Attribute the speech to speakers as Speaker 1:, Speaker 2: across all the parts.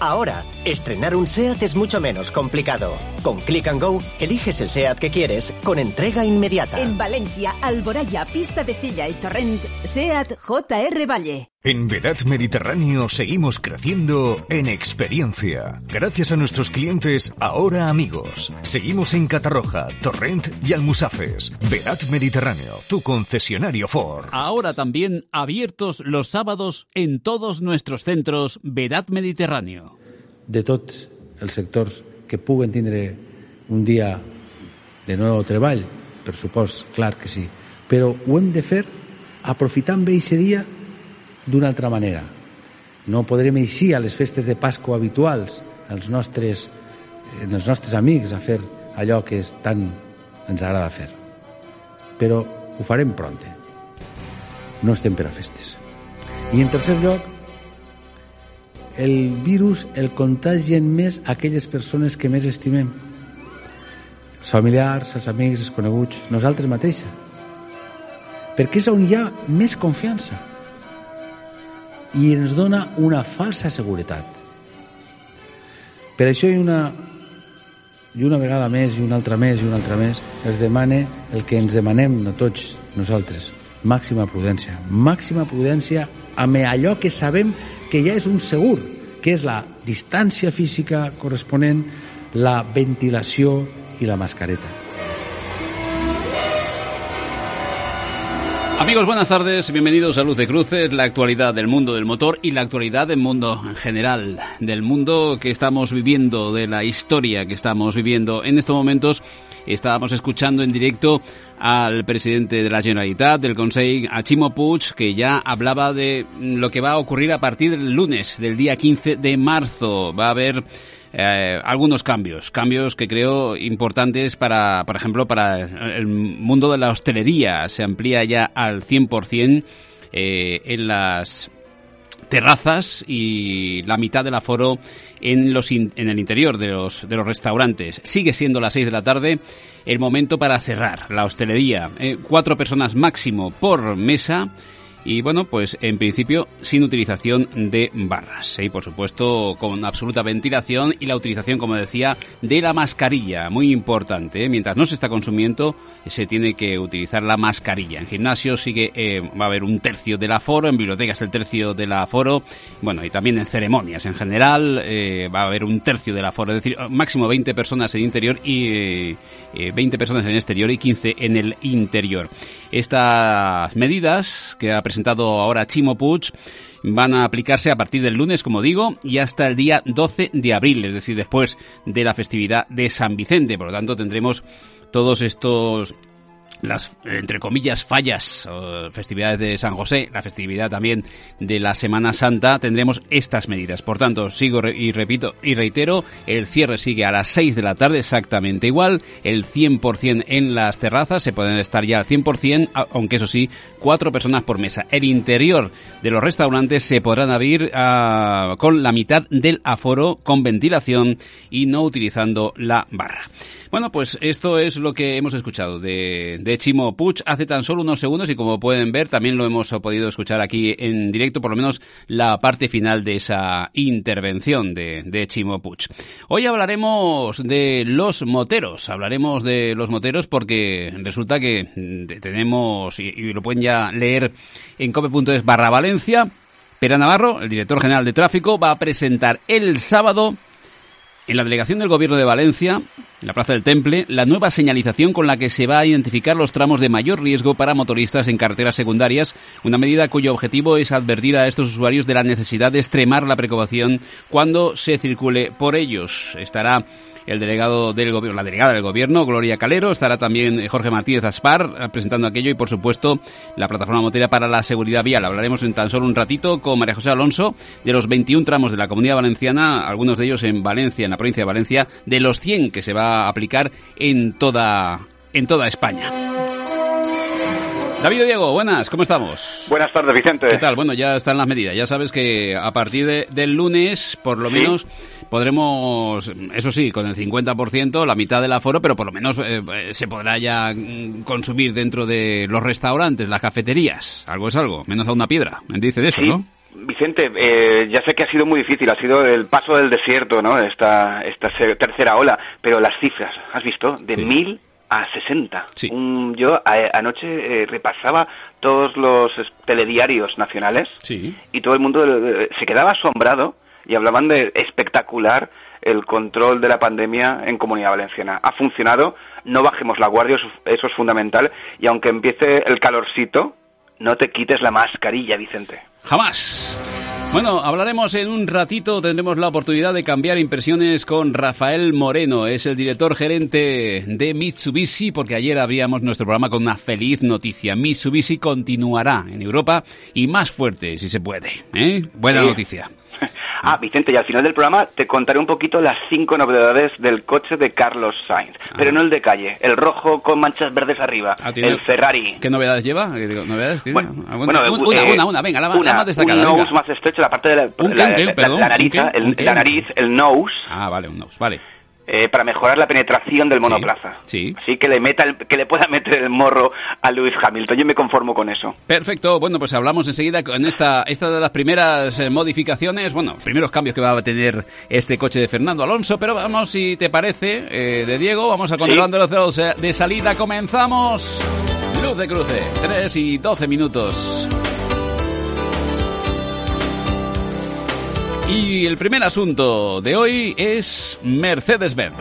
Speaker 1: Ahora, estrenar un SEAT es mucho menos complicado. Con Click and Go, eliges el SEAT que quieres con entrega inmediata.
Speaker 2: En Valencia, Alboraya, Pista de Silla y Torrent, SEAT JR Valle.
Speaker 3: En Vedat Mediterráneo seguimos creciendo en experiencia. Gracias a nuestros clientes, ahora amigos. Seguimos en Catarroja, Torrent y Almusafes. Vedat Mediterráneo, tu concesionario Ford.
Speaker 4: Ahora también abiertos los sábados en todos nuestros centros Vedat Mediterráneo.
Speaker 5: De tots els sectors que puguen tindre un dia de nou treball, per supost, clar que sí, però ho hem de fer aprofitant bé aquest dia d'una altra manera. No podrem eixir a les festes de Pasqua habituals, als nostres, eh, els nostres amics, a fer allò que és tant ens agrada fer. Però ho farem pronte. No estem per a festes. I en tercer lloc, el virus el contagien més aquelles persones que més estimem. Els familiars, els amics, els coneguts, nosaltres mateixes. Perquè és on hi ha més confiança i ens dona una falsa seguretat. Per això hi una i una vegada més i una altra més i una altra més es demana el que ens demanem a tots nosaltres. Màxima prudència. Màxima prudència amb allò que sabem que ja és un segur que és la distància física corresponent la ventilació i la mascareta
Speaker 4: Amigos, buenas tardes, bienvenidos a Luz de Cruces, la actualidad del mundo del motor y la actualidad del mundo en general, del mundo que estamos viviendo, de la historia que estamos viviendo. En estos momentos estábamos escuchando en directo al presidente de la Generalitat, del Consejo, a Chimo que ya hablaba de lo que va a ocurrir a partir del lunes, del día 15 de marzo. Va a haber eh, algunos cambios, cambios que creo importantes para, por ejemplo, para el mundo de la hostelería. Se amplía ya al 100% eh, en las terrazas y la mitad del aforo en, los en el interior de los, de los restaurantes. Sigue siendo las 6 de la tarde el momento para cerrar la hostelería. Eh, cuatro personas máximo por mesa y bueno, pues en principio sin utilización de barras. Y por supuesto con absoluta ventilación y la utilización, como decía, de la mascarilla. Muy importante. ¿eh? Mientras no se está consumiendo, se tiene que utilizar la mascarilla. En gimnasio sigue, eh, va a haber un tercio del aforo, en bibliotecas el tercio del aforo. Bueno, y también en ceremonias en general eh, va a haber un tercio del aforo. Es decir, máximo 20 personas en interior y 20 personas en exterior y 15 en el interior. Estas medidas que ha presentado ahora Chimo Puig van a aplicarse a partir del lunes, como digo, y hasta el día 12 de abril, es decir, después de la festividad de San Vicente. Por lo tanto, tendremos todos estos las, entre comillas, fallas, festividades de San José, la festividad también de la Semana Santa, tendremos estas medidas. Por tanto, sigo y repito y reitero, el cierre sigue a las 6 de la tarde exactamente igual, el 100% en las terrazas, se pueden estar ya al 100%, aunque eso sí, cuatro personas por mesa. El interior de los restaurantes se podrán abrir uh, con la mitad del aforo, con ventilación y no utilizando la barra. Bueno, pues esto es lo que hemos escuchado de, de Chimo Puig hace tan solo unos segundos y como pueden ver también lo hemos podido escuchar aquí en directo, por lo menos la parte final de esa intervención de, de Chimo Puig. Hoy hablaremos de los moteros, hablaremos de los moteros porque resulta que tenemos, y, y lo pueden ya leer en cope.es barra Valencia, Pera Navarro, el director general de tráfico, va a presentar el sábado en la delegación del Gobierno de Valencia, en la Plaza del Temple, la nueva señalización con la que se va a identificar los tramos de mayor riesgo para motoristas en carreteras secundarias, una medida cuyo objetivo es advertir a estos usuarios de la necesidad de extremar la precaución cuando se circule por ellos. Estará el delegado del gobierno, la delegada del gobierno, Gloria Calero, estará también Jorge Martínez Aspar eh, presentando aquello y por supuesto la plataforma motera para la seguridad vial. Hablaremos en tan solo un ratito con María José Alonso de los 21 tramos de la Comunidad Valenciana, algunos de ellos en Valencia, en la provincia de Valencia, de los 100 que se va a aplicar en toda en toda España. David Diego, buenas, ¿cómo estamos?
Speaker 6: Buenas tardes, Vicente.
Speaker 4: ¿Qué tal? Bueno, ya están las medidas. Ya sabes que a partir de, del lunes, por lo ¿Sí? menos, podremos, eso sí, con el 50%, la mitad del aforo, pero por lo menos eh, se podrá ya consumir dentro de los restaurantes, las cafeterías. Algo es algo, menos a una piedra. Me dice de eso,
Speaker 6: ¿Sí?
Speaker 4: ¿no?
Speaker 6: Vicente, eh, ya sé que ha sido muy difícil, ha sido el paso del desierto, ¿no? Esta, esta tercera ola, pero las cifras, ¿has visto? De mil a 60. yo anoche eh, repasaba todos los telediarios nacionales y todo el mundo eh, se quedaba asombrado y hablaban de espectacular el control de la pandemia en Comunidad Valenciana. Ha funcionado, no bajemos la guardia, eso es fundamental, y aunque empiece el calorcito, no te quites la mascarilla, Vicente.
Speaker 4: Jamás. Bueno, hablaremos en un ratito, tendremos la oportunidad de cambiar impresiones con Rafael Moreno, es el director gerente de Mitsubishi, porque ayer abríamos nuestro programa con una feliz noticia. Mitsubishi continuará en Europa y más fuerte, si se puede. ¿eh? Buena noticia.
Speaker 6: Ah, Vicente, y al final del programa te contaré un poquito las cinco novedades del coche de Carlos Sainz, pero no el de calle, el rojo con manchas verdes arriba, ah, el Ferrari.
Speaker 4: ¿Qué novedades lleva? ¿Novedades tiene?
Speaker 6: Bueno, ah, una,
Speaker 4: eh, una, una, venga, la, más destacada.
Speaker 6: Un nose más estrecho, la parte de la, la, la nariz, el nose.
Speaker 4: Ah, vale, un nose, vale.
Speaker 6: Eh, para mejorar la penetración del monoplaza.
Speaker 4: Sí,
Speaker 6: Así que le meta que le pueda meter el morro a Lewis Hamilton. Yo me conformo con eso.
Speaker 4: Perfecto. Bueno, pues hablamos enseguida con esta esta de las primeras eh, modificaciones, bueno, primeros cambios que va a tener este coche de Fernando Alonso, pero vamos si te parece eh, de Diego, vamos a continuar los ceros de salida. Comenzamos. Luz de cruce, 3 y 12 minutos. Y el primer asunto de hoy es Mercedes-Benz.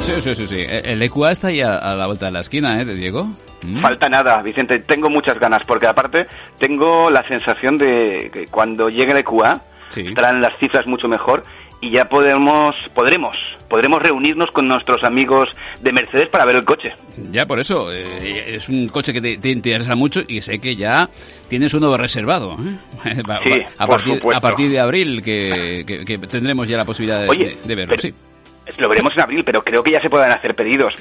Speaker 4: Sí, sí, sí, sí. El EQA está ya a la vuelta de la esquina, ¿eh, Diego?
Speaker 6: ¿Mm? Falta nada, Vicente. Tengo muchas ganas, porque aparte tengo la sensación de que cuando llegue el EQA estarán las cifras mucho mejor y ya podemos, podremos, podremos reunirnos con nuestros amigos de Mercedes para ver el coche.
Speaker 4: Ya, por eso, eh, es un coche que te, interesa mucho y sé que ya tienes uno reservado.
Speaker 6: ¿eh? Sí,
Speaker 4: a, partir, a partir de abril que, tendremos ya la posibilidad de, verlo. sí.
Speaker 6: Lo veremos en abril, pero creo que ya se pueden hacer pedidos.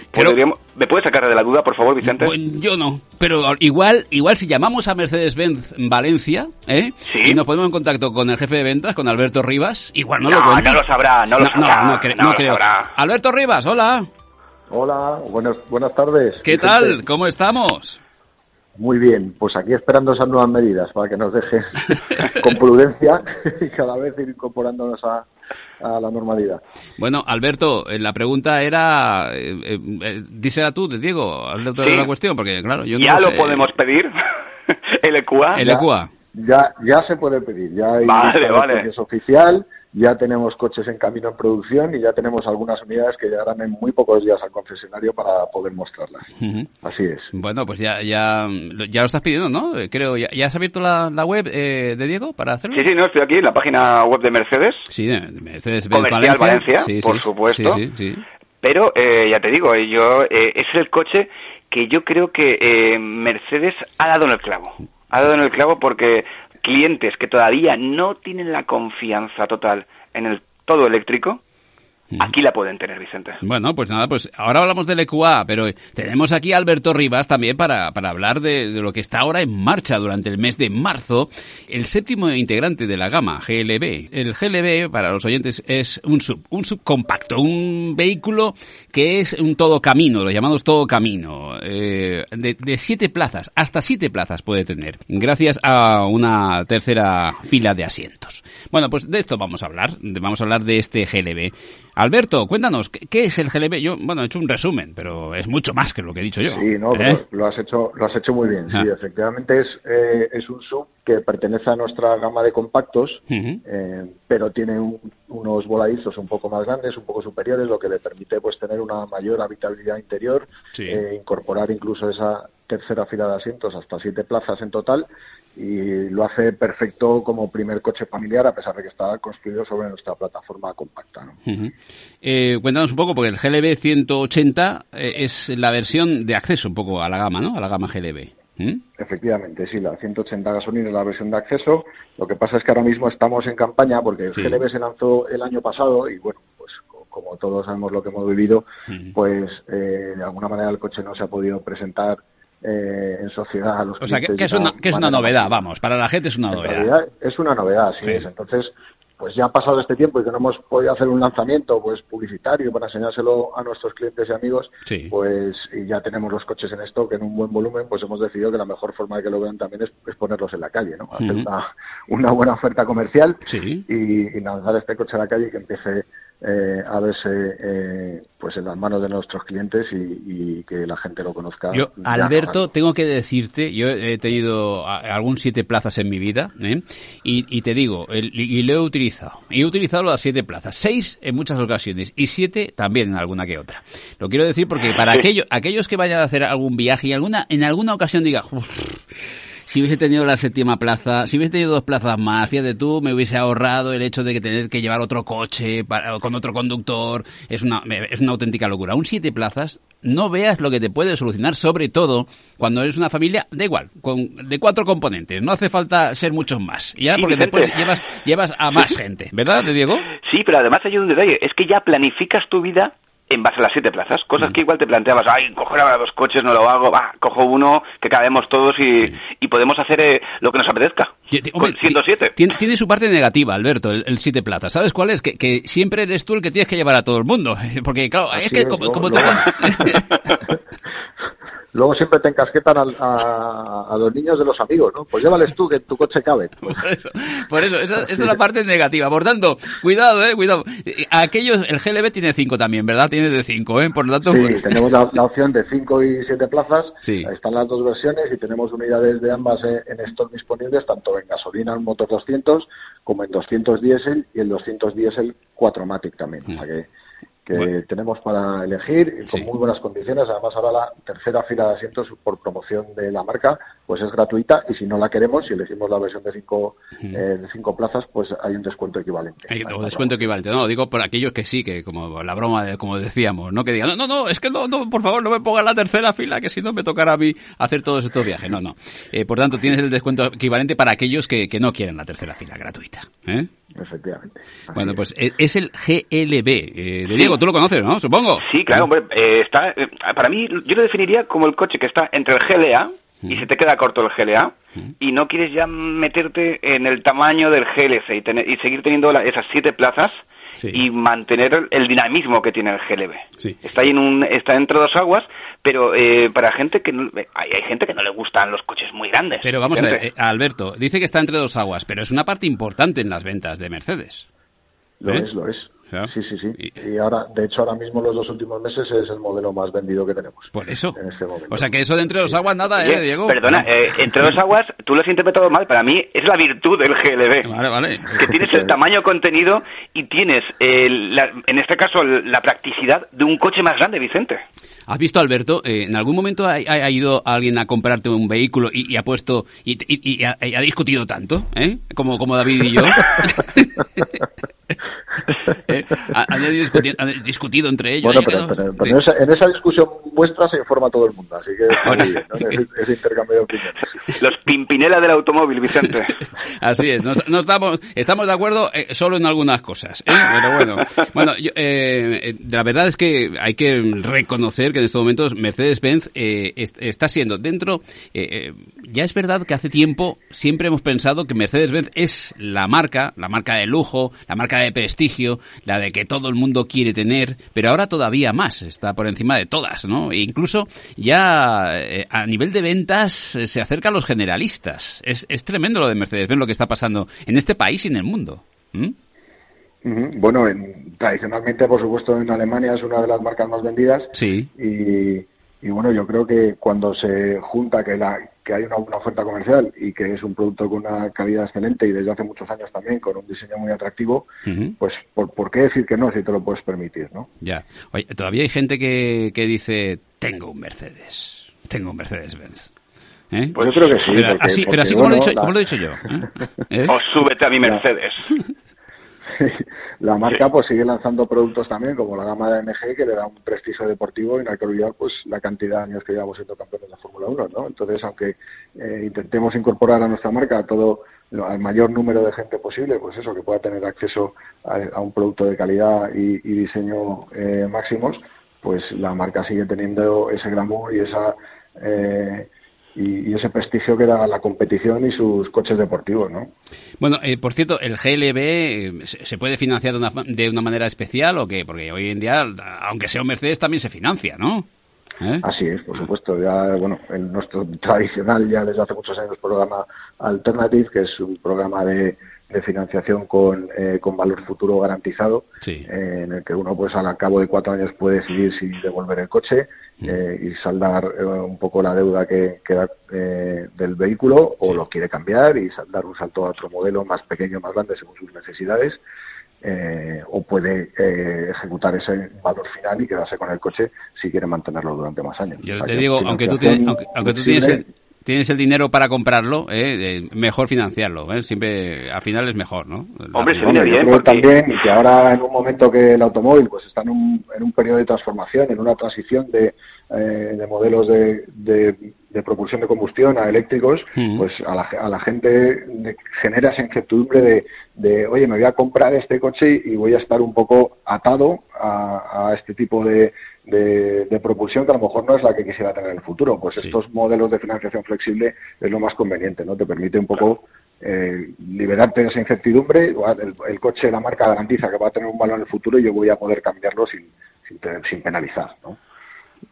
Speaker 6: ¿Me puedes sacar de la duda, por favor, Vicente?
Speaker 4: yo no, pero igual igual si llamamos a Mercedes-Benz Valencia ¿eh? y nos ponemos en contacto con el jefe de ventas, con Alberto Rivas, igual no, lo
Speaker 6: No lo sabrá, no lo sabrá. No, creo.
Speaker 4: Alberto Rivas, hola.
Speaker 7: Hola, buenas, buenas tardes.
Speaker 4: ¿Qué tal? ¿Cómo estamos?
Speaker 7: Muy bien, pues aquí esperando esas nuevas medidas para que nos deje con prudencia y cada vez ir incorporándonos a, a la normalidad.
Speaker 4: Bueno, Alberto, eh, la pregunta era, eh, eh, eh dísela tú, Diego, hazle toda la cuestión, porque claro, yo no
Speaker 6: Ya lo, podemos pedir, el EQA.
Speaker 4: El EQA.
Speaker 7: Ya, ya se puede pedir, ya hay
Speaker 6: vale, vale.
Speaker 7: es oficial, ya tenemos coches en camino en producción y ya tenemos algunas unidades que llegarán en muy pocos días al concesionario para poder mostrarlas. Así es.
Speaker 4: Bueno, pues ya, ya, ya lo estás pidiendo, ¿no? Creo, ¿ya, has abierto la, web eh, de Diego para hacerlo?
Speaker 6: Sí, sí, no, estoy aquí en la página web de Mercedes.
Speaker 4: Sí, de Mercedes
Speaker 6: Comercial Valencia, por supuesto. Pero, eh, ya te digo, yo eh, es el coche que yo creo que Mercedes ha dado en el clavo. Ha dado en el clavo porque clientes que todavía no tienen la confianza total en el todo eléctrico, Aquí la pueden tener, Vicente.
Speaker 4: Bueno, pues nada, pues ahora hablamos del EQA, pero tenemos aquí a Alberto Rivas también para, para hablar de, lo que está ahora en marcha durante el mes de marzo, el séptimo integrante de la gama, GLB. El GLB, para los oyentes, es un sub, un subcompacto, un vehículo que es un todo camino, lo llamamos todo camino, eh, de, de siete plazas, hasta siete plazas puede tener, gracias a una tercera fila de asientos. Bueno, pues de esto vamos a hablar, vamos a hablar de este GLB. Alberto, cuéntanos, ¿qué, es el GLB? Yo, bueno, he hecho un resumen, pero es mucho más que lo que he dicho yo.
Speaker 7: Sí, no, ¿Eh? lo, has hecho, lo has hecho muy bien. Sí, efectivamente es, eh, es un sub que pertenece a nuestra gama de compactos, eh, pero tiene unos voladizos un poco más grandes, un poco superiores, lo que le permite pues tener una mayor habitabilidad interior, incorporar incluso esa tercera fila de asientos hasta siete plazas en total y lo hace perfecto como primer coche familiar a pesar de que está construido sobre nuestra plataforma compacta.
Speaker 4: Eh, cuéntanos un poco, porque el GLB 180 eh, es la versión de acceso un poco a la gama, ¿no? A la gama GLB.
Speaker 7: Efectivamente, sí, la 180 gasolina es la versión de acceso. Lo que pasa es que ahora mismo estamos en campaña porque el GLB se lanzó el año pasado y bueno, pues como todos sabemos lo que hemos vivido, pues eh, de alguna manera el coche no se ha podido presentar eh, en sociedad a los
Speaker 4: O sea, que, es, una, que es una novedad, vamos, para la gente es una novedad.
Speaker 7: es una novedad, sí, Es. Entonces, pues ya ha pasado este tiempo y que no hemos podido hacer un lanzamiento pues publicitario para enseñárselo a nuestros clientes y amigos, pues y ya tenemos los coches en stock en un buen volumen, pues hemos decidido que la mejor forma de que lo vean también es, ponerlos en la calle, ¿no? Hacer una, buena oferta comercial y, lanzar este coche a la calle y que empiece eh, a verse eh, pues en las manos de nuestros clientes y, que la gente lo conozca.
Speaker 4: Yo, Alberto, tengo que decirte, yo he tenido algún siete plazas en mi vida ¿eh? y, te digo, y lo he utilizado. Y he utilizado las siete plazas, seis en muchas ocasiones y siete también en alguna que otra. Lo quiero decir porque para aquellos, aquellos que vayan a hacer algún viaje y alguna, en alguna ocasión diga si hubiese tenido la séptima plaza, si hubiese tenido dos plazas más, fíjate tú, me hubiese ahorrado el hecho de que tener que llevar otro coche con otro conductor, es una, es una auténtica locura. Un siete plazas, no veas lo que te puede solucionar, sobre todo cuando eres una familia, da igual, con, de cuatro componentes, no hace falta ser muchos más, ya porque después llevas, llevas a más gente, ¿verdad, Diego?
Speaker 6: Sí, pero además hay un detalle, es que ya planificas tu vida en base a las siete plazas. Cosas mm. que igual te planteabas, ay, coger ahora dos coches, no lo hago, va, cojo uno, que cabemos todos y, y podemos hacer eh, lo que nos apetezca. Con 107.
Speaker 4: Tiene, tiene, su parte negativa, Alberto, el, siete plazas. ¿Sabes cuál es? Que, que, siempre eres tú el que tienes que llevar a todo el mundo. Porque, claro, es que como, como
Speaker 7: Luego siempre te encasquetan a, los niños de los amigos, ¿no? Pues llévales tú, que en tu coche cabe.
Speaker 4: Por eso, esa, es la parte negativa. Por tanto, cuidado, eh, cuidado. Aquellos, el GLB tiene cinco también, ¿verdad? Tiene de cinco, ¿eh? Por lo tanto...
Speaker 7: Sí, pues- tenemos la, opción de cinco y siete plazas. Sí. Ahí están las dos versiones y tenemos unidades de ambas eh, en stock disponibles, tanto en gasolina, en motor 200, como en 200 diésel y en 200 diésel 4MATIC también. O sea que que tenemos para elegir con muy buenas condiciones. Además, ahora la tercera fila de asientos por promoción de la marca pues es gratuita y si no la queremos, si elegimos la versión de cinco, eh, de cinco plazas, pues hay un descuento equivalente.
Speaker 4: Hay un descuento equivalente. No, digo por aquellos que sí, que como la broma, de, como decíamos, no que digan, no, no, no, es que no, no, por favor, no me pongan la tercera fila, que si no me tocará a mí hacer todos estos viajes. No, no. Eh, por tanto, tienes el descuento equivalente para aquellos que, que no quieren la tercera fila gratuita. ¿eh?
Speaker 7: Efectivamente.
Speaker 4: bueno, pues eh, es el GLB. Eh, Diego, tú lo conoces, ¿no? Supongo.
Speaker 6: Sí, claro, hombre, eh, está, eh, para mí, yo lo definiría como el coche que está entre el GLA y se te queda corto el GLA y no quieres ya meterte en el tamaño del GLC y, tener, y seguir teniendo esas siete plazas y mantener el dinamismo que tiene el GLB. Está ahí en un, está entre dos aguas, pero eh, para gente que no, hay, gente que no le gustan los coches muy grandes.
Speaker 4: Pero vamos a ver, eh, Alberto, dice que está entre dos aguas, pero es una parte importante en las ventas de Mercedes.
Speaker 7: Lo ¿Eh? es, lo es. Sí, sí, sí. Y ahora, de hecho, ahora mismo los dos últimos meses es el modelo más vendido que tenemos.
Speaker 4: Por eso. En este momento. O sea, que eso de entre dos aguas nada, ¿eh, Diego?
Speaker 6: Perdona, eh, entre dos aguas, tú lo has interpretado mal. Para mí es la virtud del GLB.
Speaker 4: Vale, vale.
Speaker 6: Que tienes el tamaño contenido y tienes, en este caso, la practicidad de un coche más grande, Vicente.
Speaker 4: ¿Has visto, Alberto? Eh, ¿En algún momento ha, ido alguien a comprarte un vehículo y, ha puesto y, ha, discutido tanto, ¿eh? Como, como David y yo. ¿Eh? Han, discutido, entre ellos.
Speaker 7: Bueno, pero, en esa discusión vuestra se informa todo el mundo, así que es, intercambio de opiniones.
Speaker 6: Los pimpinela del automóvil, Vicente.
Speaker 4: Así es, no, estamos, estamos de acuerdo eh, solo en algunas cosas, ¿eh? pero bueno. Bueno, la verdad es que hay que reconocer que en estos momentos Mercedes-Benz está siendo dentro, ya es verdad que hace tiempo siempre hemos pensado que Mercedes-Benz es la marca, la marca de lujo, la marca de prestigio, la de que todo el mundo quiere tener, pero ahora todavía más, está por encima de todas, ¿no? E incluso ya eh, a nivel de ventas eh, se acerca a los generalistas. Es, es tremendo lo de Mercedes-Benz, lo que está pasando en este país y en el mundo.
Speaker 7: Bueno, tradicionalmente, por supuesto, en Alemania es una de las marcas más vendidas.
Speaker 4: Sí.
Speaker 7: Y, y bueno, yo creo que cuando se junta que, la, que hay una, buena oferta comercial y que es un producto con una calidad excelente y desde hace muchos años también con un diseño muy atractivo, pues ¿por, qué decir que no si te lo puedes permitir, no?
Speaker 4: Ya. Oye, todavía hay gente que, que dice, tengo un Mercedes, tengo un Mercedes-Benz.
Speaker 7: ¿Eh? Pues yo creo que sí.
Speaker 4: Pero así, pero así como, lo he dicho, como, lo he dicho, yo. ¿eh?
Speaker 6: ¿Eh? O súbete a mi Mercedes.
Speaker 7: la marca pues sigue lanzando productos también como la gama de MG que le da un prestigio deportivo y no hay que olvidar pues la cantidad de años que llevamos siendo campeones de la Fórmula 1 ¿no? entonces aunque eh, intentemos incorporar a nuestra marca todo al mayor número de gente posible pues eso que pueda tener acceso a, un producto de calidad y, diseño eh, máximos pues la marca sigue teniendo ese glamour y esa eh, y, ese prestigio que da la competición y sus coches deportivos, ¿no?
Speaker 4: Bueno, eh, por cierto, ¿el GLB eh, se puede financiar de una, de una manera especial o qué? Porque hoy en día, aunque sea un Mercedes, también se financia, ¿no?
Speaker 7: ¿Eh? Así es, por supuesto. Ya, bueno, en nuestro tradicional, ya desde hace muchos años, programa Alternative, que es un programa de, de financiación con, eh, con valor futuro garantizado, eh, en el que uno, pues al cabo de cuatro años puede decidir si devolver el coche mm. y saldar un poco la deuda que queda del vehículo, o lo quiere cambiar y dar un salto a otro modelo más pequeño, más grande, según sus necesidades eh, o puede eh, ejecutar ese valor final y quedarse con el coche si quiere mantenerlo durante más años.
Speaker 4: Yo te digo, aunque tú, tienes, aunque, tú tienes, el, tienes el dinero para comprarlo, eh, eh mejor financiarlo. ¿eh? Siempre, al final es mejor, ¿no?
Speaker 6: Hombre, se viene bien.
Speaker 7: Porque... También, y que ahora en un momento que el automóvil pues está en un, en un periodo de transformación, en una transición de, eh, de modelos de, de, propulsión de combustión a eléctricos, pues a la, a la gente genera esa incertidumbre de, de, oye, me voy a comprar este coche y voy a estar un poco atado a, a este tipo de, de, propulsión que a lo mejor no es la que quisiera tener en el futuro. Pues estos modelos de financiación flexible es lo más conveniente, ¿no? Te permite un poco eh, liberarte de esa incertidumbre. El, el, coche, la marca garantiza que va a tener un valor en el futuro y yo voy a poder cambiarlo sin, sin, sin penalizar, ¿no?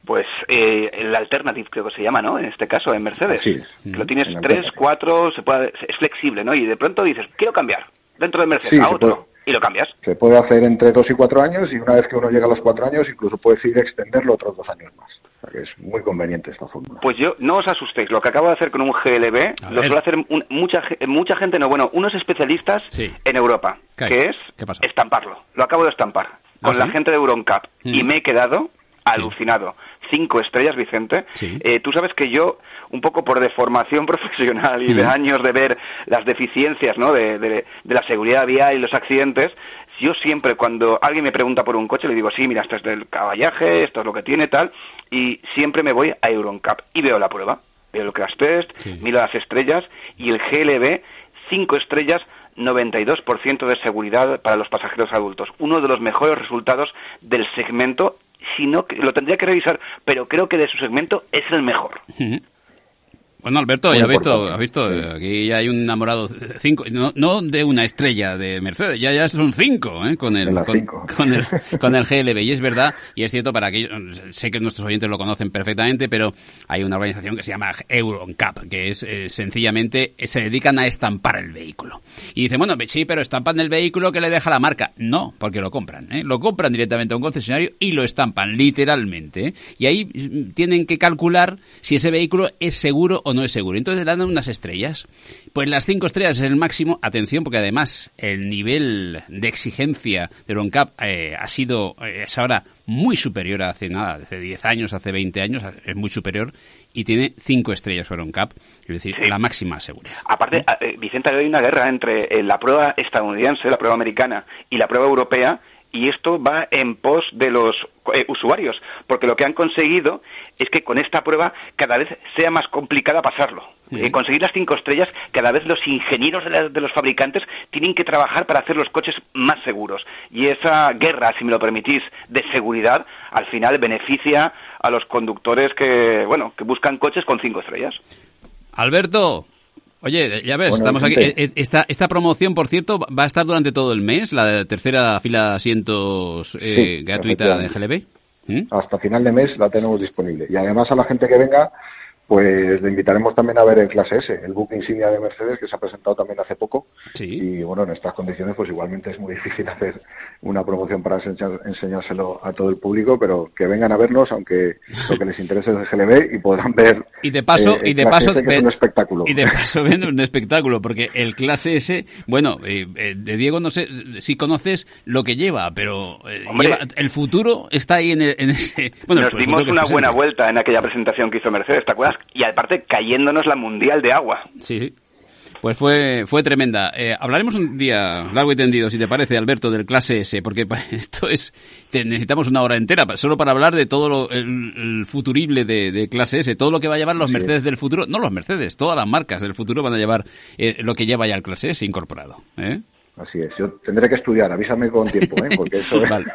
Speaker 6: pues eh, el Alternative creo que se llama, ¿no? En este caso, en Mercedes. Sí, lo tienes tres, cuatro, se puede, es flexible, ¿no? Y de pronto dices, quiero cambiar dentro de Mercedes a otro. Y lo cambias.
Speaker 7: Se puede hacer entre dos y cuatro años y una vez que uno llega a los cuatro años incluso puedes ir extenderlo otros dos años más. O sea que es muy conveniente esta fórmula.
Speaker 6: Pues yo, no os asustéis, lo que acabo de hacer con un GLB lo suele hacer mucha, mucha gente, no, bueno, unos especialistas en Europa, que es estamparlo. Lo acabo de estampar ¿Ah, con la gente de Euroncap y me he quedado alucinado. Cinco estrellas, Vicente. Eh, tú sabes que yo, un poco por deformación profesional y de años de ver las deficiencias ¿no? de, de, la seguridad vial y los accidentes, yo siempre cuando alguien me pregunta por un coche le digo, sí, mira, esto es del caballaje, esto es lo que tiene, tal, y siempre me voy a Euroncap y veo la prueba. Veo el crash test, miro las estrellas y el GLB, cinco estrellas, 92% de seguridad para los pasajeros adultos. Uno de los mejores resultados del segmento sino que lo tendría que revisar, pero creo que de su segmento es el mejor.
Speaker 4: Bueno, Alberto, ya has visto, has visto, aquí ya hay un enamorado cinco, no, no, de una estrella de Mercedes, ya ya son cinco, ¿eh? con el con, el con el GLB y es verdad y es cierto para aquellos, sé que nuestros oyentes lo conocen perfectamente, pero hay una organización que se llama EuronCap, que es eh, sencillamente se dedican a estampar el vehículo y dicen bueno sí, pero estampan el vehículo que le deja la marca, no, porque lo compran, ¿eh? lo compran directamente a un concesionario y lo estampan literalmente ¿eh? y ahí mm, tienen que calcular si ese vehículo es seguro o no es seguro. Entonces le dan unas estrellas. Pues las cinco estrellas es el máximo. Atención, porque además el nivel de exigencia de Roncap eh, ha sido, eh, es ahora muy superior a hace nada, hace 10 años, hace 20 años, es muy superior y tiene cinco estrellas Roncap, es decir, la máxima seguridad.
Speaker 6: Aparte, eh, Vicente, hay una guerra entre la prueba estadounidense, la prueba americana y la prueba europea y esto va en pos de los eh, usuarios, porque lo que han conseguido es que con esta prueba cada vez sea más complicada pasarlo. Eh, conseguir las cinco estrellas, cada vez los ingenieros de, los fabricantes tienen que trabajar para hacer los coches más seguros. Y esa guerra, si me lo permitís, de seguridad, al final beneficia a los conductores que, bueno, que buscan coches con cinco estrellas.
Speaker 4: Alberto, Oye, ya ves, estamos aquí. Eh, eh, esta, esta promoción, por cierto, va a estar durante todo el mes, la tercera fila de asientos eh, gratuita de GLB.
Speaker 7: ¿Mm? Hasta final de mes la tenemos disponible. Y además a la gente que venga, pues le invitaremos también a ver el Clase S, el buque insignia de Mercedes que se ha presentado también hace poco. Y bueno, en estas condiciones pues igualmente es muy difícil hacer una promoción para enseñárselo a todo el público, pero que vengan a vernos, aunque lo que les interese es el GLB y podrán ver
Speaker 4: y de paso
Speaker 7: eh,
Speaker 4: y de paso
Speaker 7: es un espectáculo.
Speaker 4: Y de paso ven un espectáculo, porque el Clase S, bueno, eh, eh, de Diego no sé si conoces lo que lleva, pero el futuro está ahí en, ese...
Speaker 6: Bueno, Nos dimos una buena vuelta en aquella presentación que hizo Mercedes, ¿te acuerdas? Y aparte cayéndonos la mundial de agua.
Speaker 4: Sí, pues fue, fue tremenda. Eh, hablaremos un día largo y tendido, si te parece, Alberto, del clase S, porque esto es, necesitamos una hora entera solo para hablar de todo lo, el, futurible de, clase S, todo lo que va a llevar los Mercedes del futuro, no los Mercedes, todas las marcas del futuro van a llevar eh, lo que lleva ya el clase S incorporado. ¿eh?
Speaker 7: Así es, yo tendré que estudiar, avísame con tiempo, ¿eh? porque eso
Speaker 4: vale.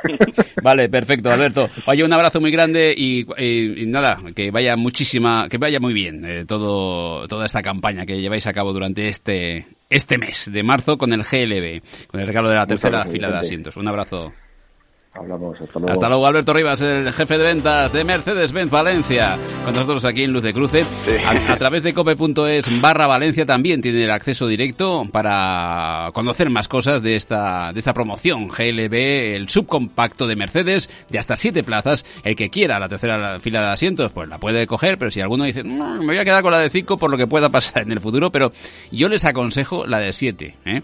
Speaker 4: vale, perfecto, Alberto. Oye, un abrazo muy grande y, nada, que vaya muchísima, que vaya muy bien eh, todo, toda esta campaña que lleváis a cabo durante este, este mes de marzo con el GLB, con el regalo de la tercera fila de asientos. Un abrazo.
Speaker 7: Hablamos, hasta luego.
Speaker 4: Hasta luego, Alberto Rivas, el jefe de ventas de Mercedes-Benz Valencia, con nosotros aquí en Luz de Cruce. A, través de cope.es barra Valencia también tiene el acceso directo para conocer más cosas de esta, de esta promoción GLB, el subcompacto de Mercedes, de hasta siete plazas. El que quiera la tercera fila de asientos, pues la puede coger, pero si alguno dice, me voy a quedar con la de cinco por lo que pueda pasar en el futuro, pero yo les aconsejo la de siete, ¿eh?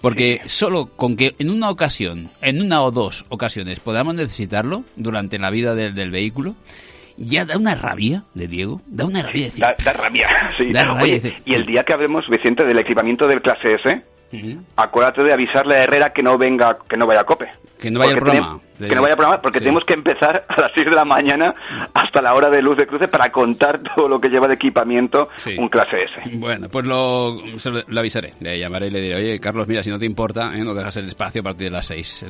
Speaker 4: porque solo con que en una ocasión, en una o dos ocasiones, podamos necesitarlo durante la vida del, vehículo, ya da una rabia de Diego, da una rabia.
Speaker 6: Decir, da, rabia, sí. y el día que hablemos, Vicente, del equipamiento del clase S, acuérdate de avisarle a Herrera que no venga, que no vaya a COPE.
Speaker 4: Que no vaya al programa.
Speaker 6: Que no vaya a programa, porque tenemos que empezar a las 6 de la mañana hasta la hora de luz de cruce para contar todo lo que lleva de equipamiento un clase S.
Speaker 4: Bueno, pues lo, lo, avisaré. Le llamaré y le diré, oye, Carlos, mira, si no te importa, ¿eh? no dejas el espacio a partir de las 6.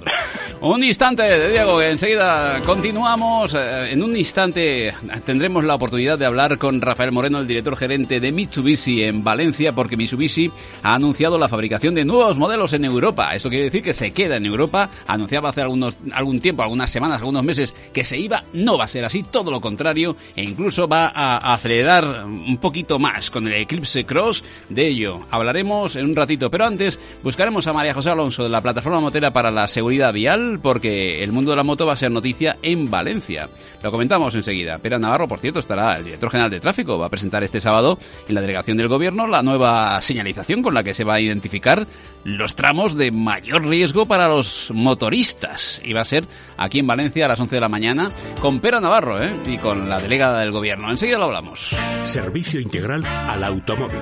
Speaker 4: un instante, de Diego, enseguida continuamos. Eh, en un instante tendremos la oportunidad de hablar con Rafael Moreno, el director gerente de Mitsubishi en Valencia, porque Mitsubishi ha anunciado la fabricación de nuevos modelos en Europa. Esto quiere decir que se queda en Europa. Anunciaba hace algunos algún tiempo, algunas semanas, algunos meses que se iba, no va a ser así, todo lo contrario, e incluso va a acelerar un poquito más con el Eclipse Cross. De ello hablaremos en un ratito, pero antes buscaremos a María José Alonso de la plataforma motera para la seguridad vial, porque el mundo de la moto va a ser noticia en Valencia. Lo comentamos enseguida. Pera Navarro, por cierto, estará el director general de tráfico, va a presentar este sábado en la delegación del gobierno la nueva señalización con la que se va a identificar los tramos de mayor riesgo para los motoristas. Y va a ser aquí en Valencia a las 11 de la mañana con Pera Navarro ¿eh? y con la delegada del gobierno. Enseguida lo hablamos.
Speaker 8: Servicio integral al automóvil.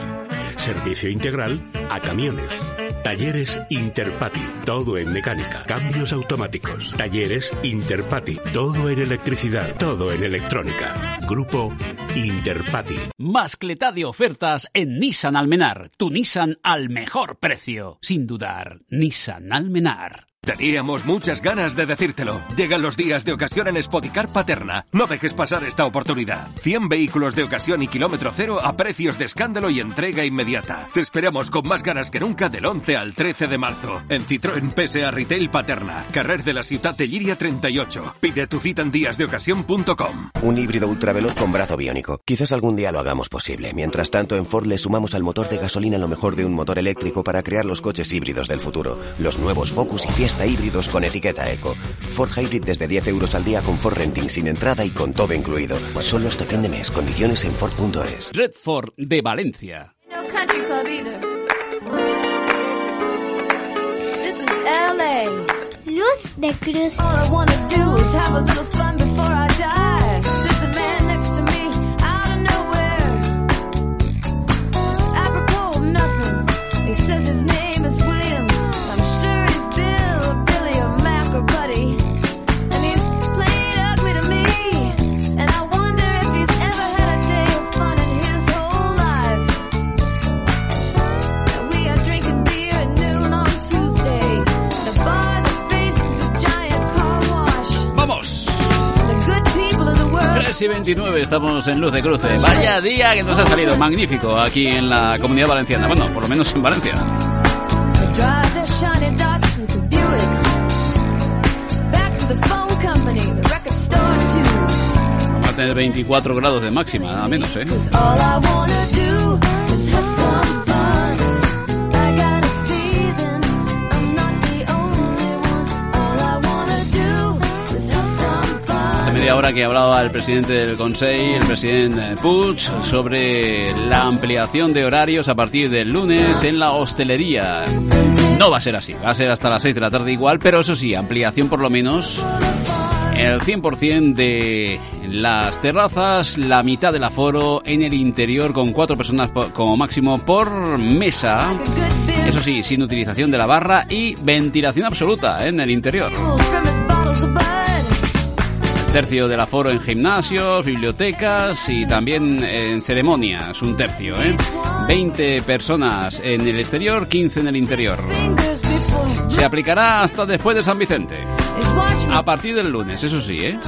Speaker 8: Servicio integral a camiones. Talleres Interpati, todo en mecánica, cambios automáticos. Talleres Interpati, todo en electricidad, todo en electrónica. Grupo Interpati.
Speaker 4: Mascleta de ofertas en Nissan Almenar, tu Nissan al mejor precio, sin dudar. Nissan Almenar.
Speaker 9: Teníamos muchas ganas de decírtelo. Llegan los días de ocasión en Spoticar Paterna. No dejes pasar esta oportunidad. 100 vehículos de ocasión y kilómetro cero a precios de escándalo y entrega inmediata. Te esperamos con más ganas que nunca del 11 al 13 de marzo. En Citroën PSA Retail Paterna. Carrer de la Ciudad de Liria 38. Pide tu cita en díasdeocasión.com.
Speaker 10: Un híbrido ultraveloz con brazo biónico. Quizás algún día lo hagamos posible. Mientras tanto, en Ford le sumamos al motor de gasolina lo mejor de un motor eléctrico para crear los coches híbridos del futuro. Los nuevos Focus y Fiesta híbridos con etiqueta eco. Ford Hybrid desde 10 euros al día con Ford Renting sin entrada y con todo incluido. Solo hasta fin de mes. Condiciones en Ford.es.
Speaker 4: Red Ford de Valencia.
Speaker 11: Luz de Cruz.
Speaker 4: Y 29 estamos en Luz de Cruce. Vaya día que nos ha salido magnífico aquí en la comunidad valenciana. Bueno, por lo menos en Valencia. Vamos a tener 24 grados de máxima, nada menos, ¿eh? 'Y ahora que hablaba el presidente del Consejo, el presidente Puig, sobre la ampliación de horarios a partir del lunes en la hostelería. No va a ser así, va a ser hasta las 6 de la tarde igual, pero eso sí, ampliación por lo menos el 100% de las terrazas, la mitad del aforo en el interior con cuatro personas como máximo por mesa. Eso sí, sin utilización de la barra y ventilación absoluta en el interior tercio del aforo en gimnasios, bibliotecas y también en ceremonias, un tercio, ¿eh? 20 personas en el exterior, 15 en el interior. Se aplicará hasta después de San Vicente. A partir del lunes, eso sí, ¿eh?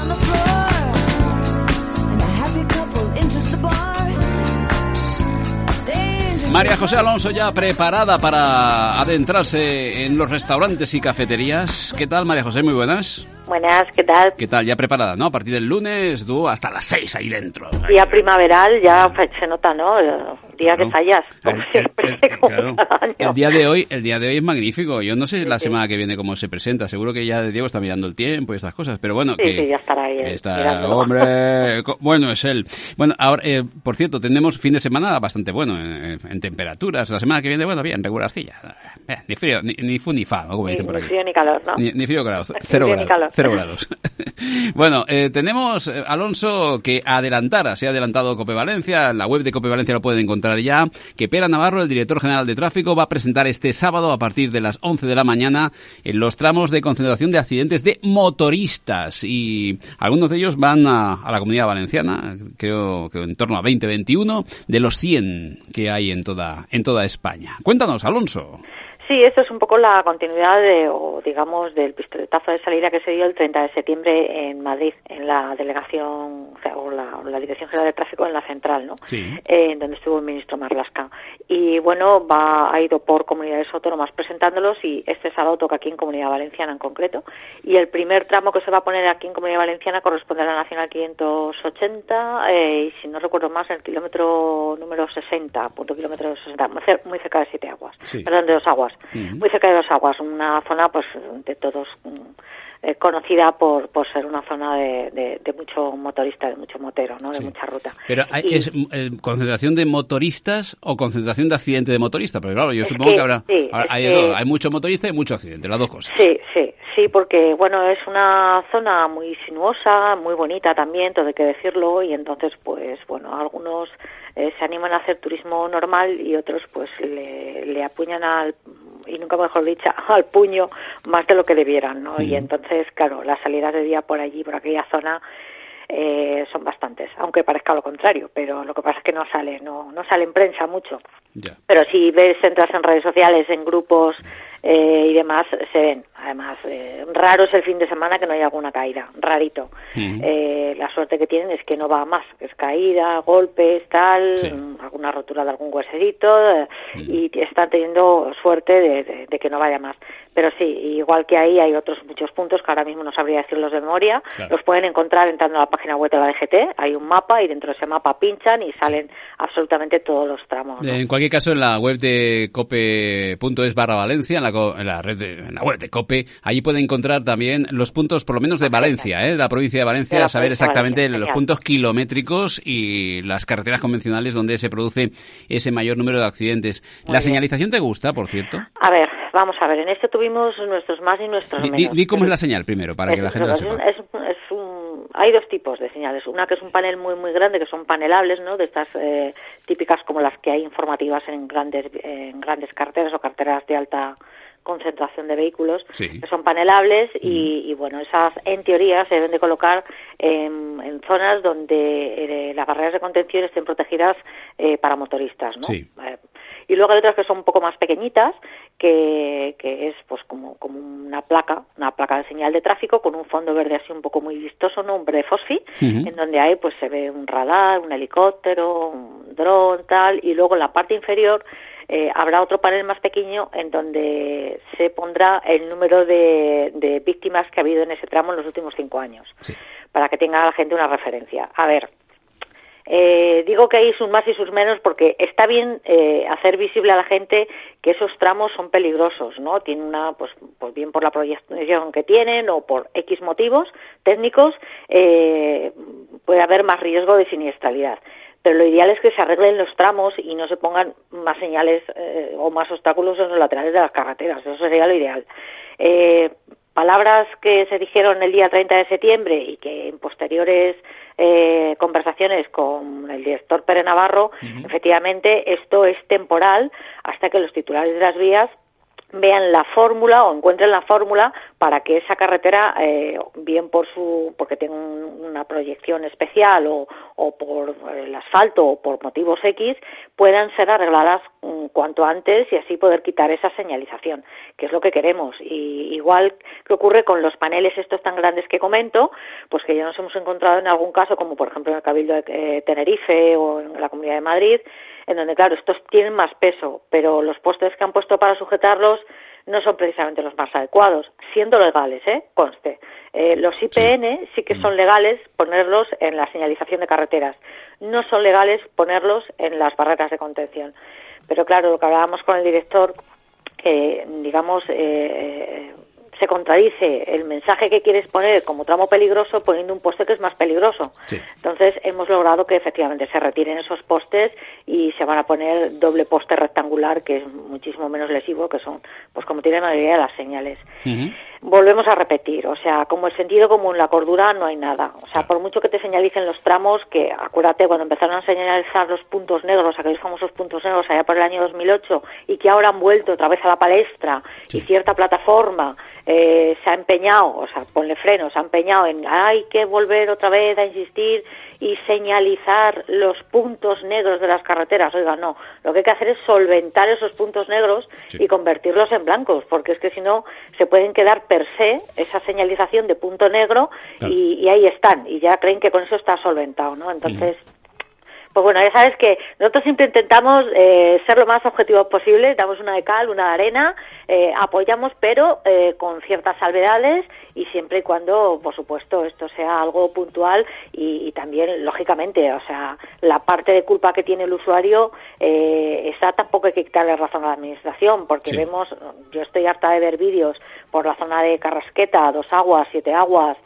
Speaker 4: María José Alonso ya preparada para adentrarse en los restaurantes y cafeterías. ¿Qué tal, María José? Muy buenas.
Speaker 11: Buenas, ¿qué tal?
Speaker 4: ¿Qué tal? Ya preparada, ¿no? A partir del lunes, tú hasta las seis ahí dentro.
Speaker 11: Día primaveral, ya se nota, ¿no? Día de fallas, como siempre,
Speaker 4: el, día de hoy, el día de hoy es magnífico. Yo no sé la semana que viene cómo se presenta. Seguro que ya Diego está mirando el tiempo y estas cosas, pero bueno,
Speaker 11: sí, que ya estará ahí. Eh,
Speaker 4: está, hombre, bueno es él. Bueno, ahora, eh, por cierto, tenemos fin de semana bastante bueno en, temperaturas. La semana que viene, bueno, bien, regularcilla. Eh, ni frío, ni, ni fu ni fa, como dicen por aquí.
Speaker 11: Ni frío ni calor, ¿no?
Speaker 4: Ni, frío ni calor, cero grados. Cero grados. bueno, eh, tenemos, eh, Alonso, que adelantara, se ha adelantado Cope Valencia, en la web de Cope Valencia lo pueden encontrar ya, que Pera Navarro, el director general de tráfico, va a presentar este sábado a partir de las 11 de la mañana en los tramos de concentración de accidentes de motoristas y algunos de ellos van a, la comunidad valenciana, creo que en torno a 20-21 de los 100 que hay en toda, en toda España. Cuéntanos, Alonso.
Speaker 11: Sí, esto es un poco la continuidad de, o digamos, del pistoletazo de salida que se dio el 30 de septiembre en Madrid, en la delegación, o, sea, o la, Dirección General de Tráfico en la central, ¿no?
Speaker 4: Sí.
Speaker 11: Eh, donde estuvo el ministro Marlasca. Y bueno, va, ha ido por comunidades autónomas presentándolos y este sábado toca aquí en Comunidad Valenciana en concreto. Y el primer tramo que se va a poner aquí en Comunidad Valenciana corresponde a la Nacional 580 eh, y si no recuerdo más, el kilómetro número 60, punto kilómetro 60, muy cerca de Siete Aguas, perdón, de Dos Aguas muy cerca de las aguas, una zona pues de todos mm, eh, conocida por, por ser una zona de, de, mucho motorista, de mucho motero, ¿no? de mucha ruta.
Speaker 4: Pero hay, ¿es eh, concentración de motoristas o concentración de accidente de motorista? Porque claro, yo supongo que, habrá hay, hay mucho motorista y mucho accidente, las dos cosas.
Speaker 11: Sí, sí, sí, porque bueno, es una zona muy sinuosa, muy bonita también, todo hay que decirlo, y entonces pues bueno, algunos eh, se animan a hacer turismo normal y otros pues le, le apuñan al y nunca mejor dicho, al puño más de lo que debieran, ¿no? Y entonces, claro, las salidas de día por allí, por aquella zona, eh, son bastantes, aunque parezca lo contrario, pero lo que pasa es que no sale, no, no sale en prensa mucho. Pero si ves, entras en redes sociales, en grupos eh, y demás, se ven. Además, eh, raro es el fin de semana que no haya alguna caída, rarito. Eh, la suerte que tienen es que no va más, es caída, golpes, tal, alguna rotura de algún hueserito, y están teniendo suerte de, que no vaya más. Pero sí, igual que ahí hay otros muchos puntos que ahora mismo no sabría decirlos de memoria, los pueden encontrar entrando a la página web de la DGT, hay un mapa y dentro de ese mapa pinchan y salen absolutamente todos los tramos.
Speaker 4: En cualquier caso, en la web de cope.es barra Valencia, en la, en la red de, en la web de Cope, allí pueden encontrar también los puntos, por lo menos de Valencia, ¿eh? la provincia de Valencia, saber exactamente los puntos kilométricos y las carreteras convencionales donde se produce ese mayor número de accidentes. ¿La señalización te gusta, por cierto?
Speaker 11: A ver, Vamos a ver, en esto tuvimos nuestros más y nuestros menos.
Speaker 4: Di, cómo es la señal primero, para que la gente lo sepa.
Speaker 11: hay dos tipos de señales. Una que es un panel muy, muy grande, que son panelables, ¿no? De estas eh, típicas como las que hay informativas en grandes, en grandes carteras o carteras de alta concentración de vehículos que son panelables y, bueno esas en teoría se deben de colocar en, zonas donde eh, las barreras de contención estén protegidas eh, para motoristas ¿no? y luego hay otras que son un poco más pequeñitas que, que es pues como, como una placa, una placa de señal de tráfico con un fondo verde así un poco muy vistoso, ¿no? Un verde fosfi, en donde ahí pues se ve un radar, un helicóptero, un dron, tal, y luego en la parte inferior eh, habrá otro panel más pequeño en donde se pondrá el número de, de víctimas que ha habido en ese tramo en los últimos cinco años, para que tenga la gente una referencia. A ver, eh, digo que hay sus más y sus menos porque está bien eh, hacer visible a la gente que esos tramos son peligrosos, ¿no? Tienen una, pues, pues bien por la proyección que tienen o por X motivos técnicos, eh, puede haber más riesgo de siniestralidad. Pero lo ideal es que se arreglen los tramos y no se pongan más señales eh, o más obstáculos en los laterales de las carreteras. Eso sería lo ideal. Eh, palabras que se dijeron el día 30 de septiembre y que en posteriores eh, conversaciones con el director Pere Navarro, efectivamente esto es temporal hasta que los titulares de las vías vean la fórmula o encuentren la fórmula para que esa carretera, eh, bien por su, porque tenga una proyección especial o, o por el asfalto o por motivos X, puedan ser arregladas mm, cuanto antes y así poder quitar esa señalización, que es lo que queremos. Y igual que ocurre con los paneles estos tan grandes que comento, pues que ya nos hemos encontrado en algún caso, como por ejemplo en el Cabildo de eh, Tenerife o en la Comunidad de Madrid, en donde, claro, estos tienen más peso, pero los postes que han puesto para sujetarlos no son precisamente los más adecuados, siendo legales, ¿eh? Conste. Eh, los IPN sí. que son legales ponerlos en la señalización de carreteras, no son legales ponerlos en las barreras de contención. Pero claro, lo que hablábamos con el director, que digamos, eh, se contradice el mensaje que quieres poner como tramo peligroso poniendo un poste que es más peligroso. Entonces hemos logrado que efectivamente se retiren esos postes y se van a poner doble poste rectangular que es muchísimo menos lesivo que son, pues como tiene la mayoría de las señales. Volvemos a repetir, o sea, como el sentido común, la cordura, no hay nada. O sea, por mucho que te señalicen los tramos, que acuérdate cuando empezaron a señalizar los puntos negros, aquellos famosos puntos negros allá por el año 2008 y que ahora han vuelto otra vez a la palestra y cierta plataforma eh, se ha empeñado, o sea, ponle freno, se ha empeñado en hay que volver otra vez a insistir y señalizar los puntos negros de las carreteras. Oiga, no, lo que hay que hacer es solventar esos puntos negros y convertirlos en blancos, porque es que si no se pueden quedar per se esa señalización de punto negro y, ahí están, y ya creen que con eso está solventado, ¿no? Entonces, pues bueno, ya sabes que nosotros siempre intentamos eh, ser lo más objetivos posible, damos una de cal, una de arena, eh, apoyamos, pero eh, con ciertas salvedades y siempre y cuando, por supuesto, esto sea algo puntual y, también, lógicamente, o sea, la parte de culpa que tiene el usuario, esa tampoco hay que quitarle razón a la administración, porque vemos, yo estoy harta de ver vídeos por la zona de Carrasqueta, Dos Aguas, Siete Aguas,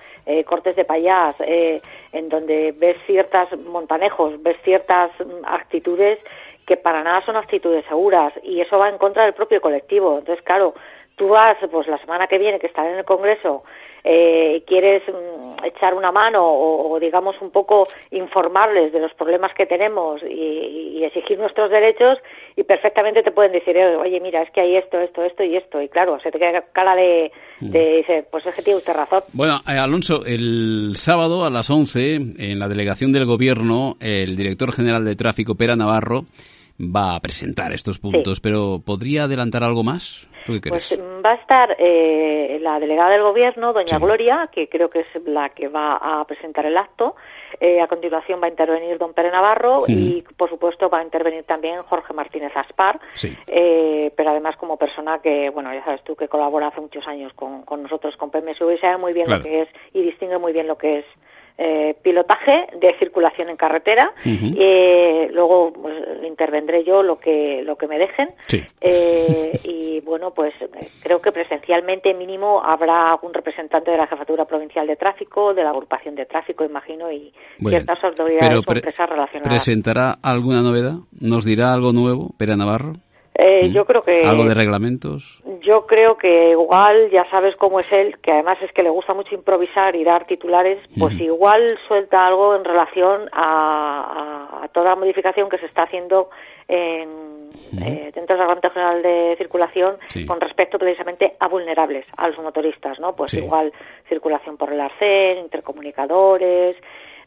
Speaker 11: Cortes de Payás, en donde ves ciertas montanejos, ves ciertas mm, actitudes que para nada son actitudes seguras y eso va en contra del propio colectivo. Entonces, claro, tú vas, pues la semana que viene, que estaré en el Congreso, eh, quieres mm, echar una mano o, digamos un poco informarles de los problemas que tenemos y, exigir nuestros derechos y perfectamente te pueden decir, oye, mira, es que hay esto, esto, esto y esto. Y claro, se te queda cara de, mm. de dice, pues es que tiene usted razón.
Speaker 4: Bueno, eh, Alonso, el sábado a las 11, en la delegación del Gobierno, el director general de tráfico, Pera Navarro, va a presentar estos puntos, pero ¿podría adelantar algo más?
Speaker 11: Pues va a estar eh, la delegada del gobierno, doña Gloria, que creo que es la que va a presentar el acto. Eh, a continuación va a intervenir don Pere Navarro y, por supuesto, va a intervenir también Jorge Martínez Aspar, eh, pero además como persona que, bueno, ya sabes tú que colabora hace muchos años con, nosotros, con PMSU, y sabe muy bien lo que es y distingue muy bien lo que es eh, pilotaje de circulación en carretera. eh, luego pues, intervendré yo lo que lo que me dejen. Eh, y bueno, pues creo que presencialmente mínimo habrá algún representante de la Jefatura Provincial de Tráfico, de la Agrupación de Tráfico, imagino, y ciertas autoridades o empresas relacionadas.
Speaker 4: ¿Presentará alguna novedad? ¿Nos dirá algo nuevo, Pera Navarro?
Speaker 11: Eh. Yo creo que...
Speaker 4: ¿Algo de reglamentos?
Speaker 11: Yo creo que igual, ya sabes cómo es él, que además es que le gusta mucho improvisar y dar titulares, pues igual suelta algo en relación a, toda la modificación que se está haciendo en, eh, dentro del Reglamento General de Circulación con respecto precisamente a vulnerables, a los motoristas, ¿no? Pues igual circulación por el arcén, intercomunicadores,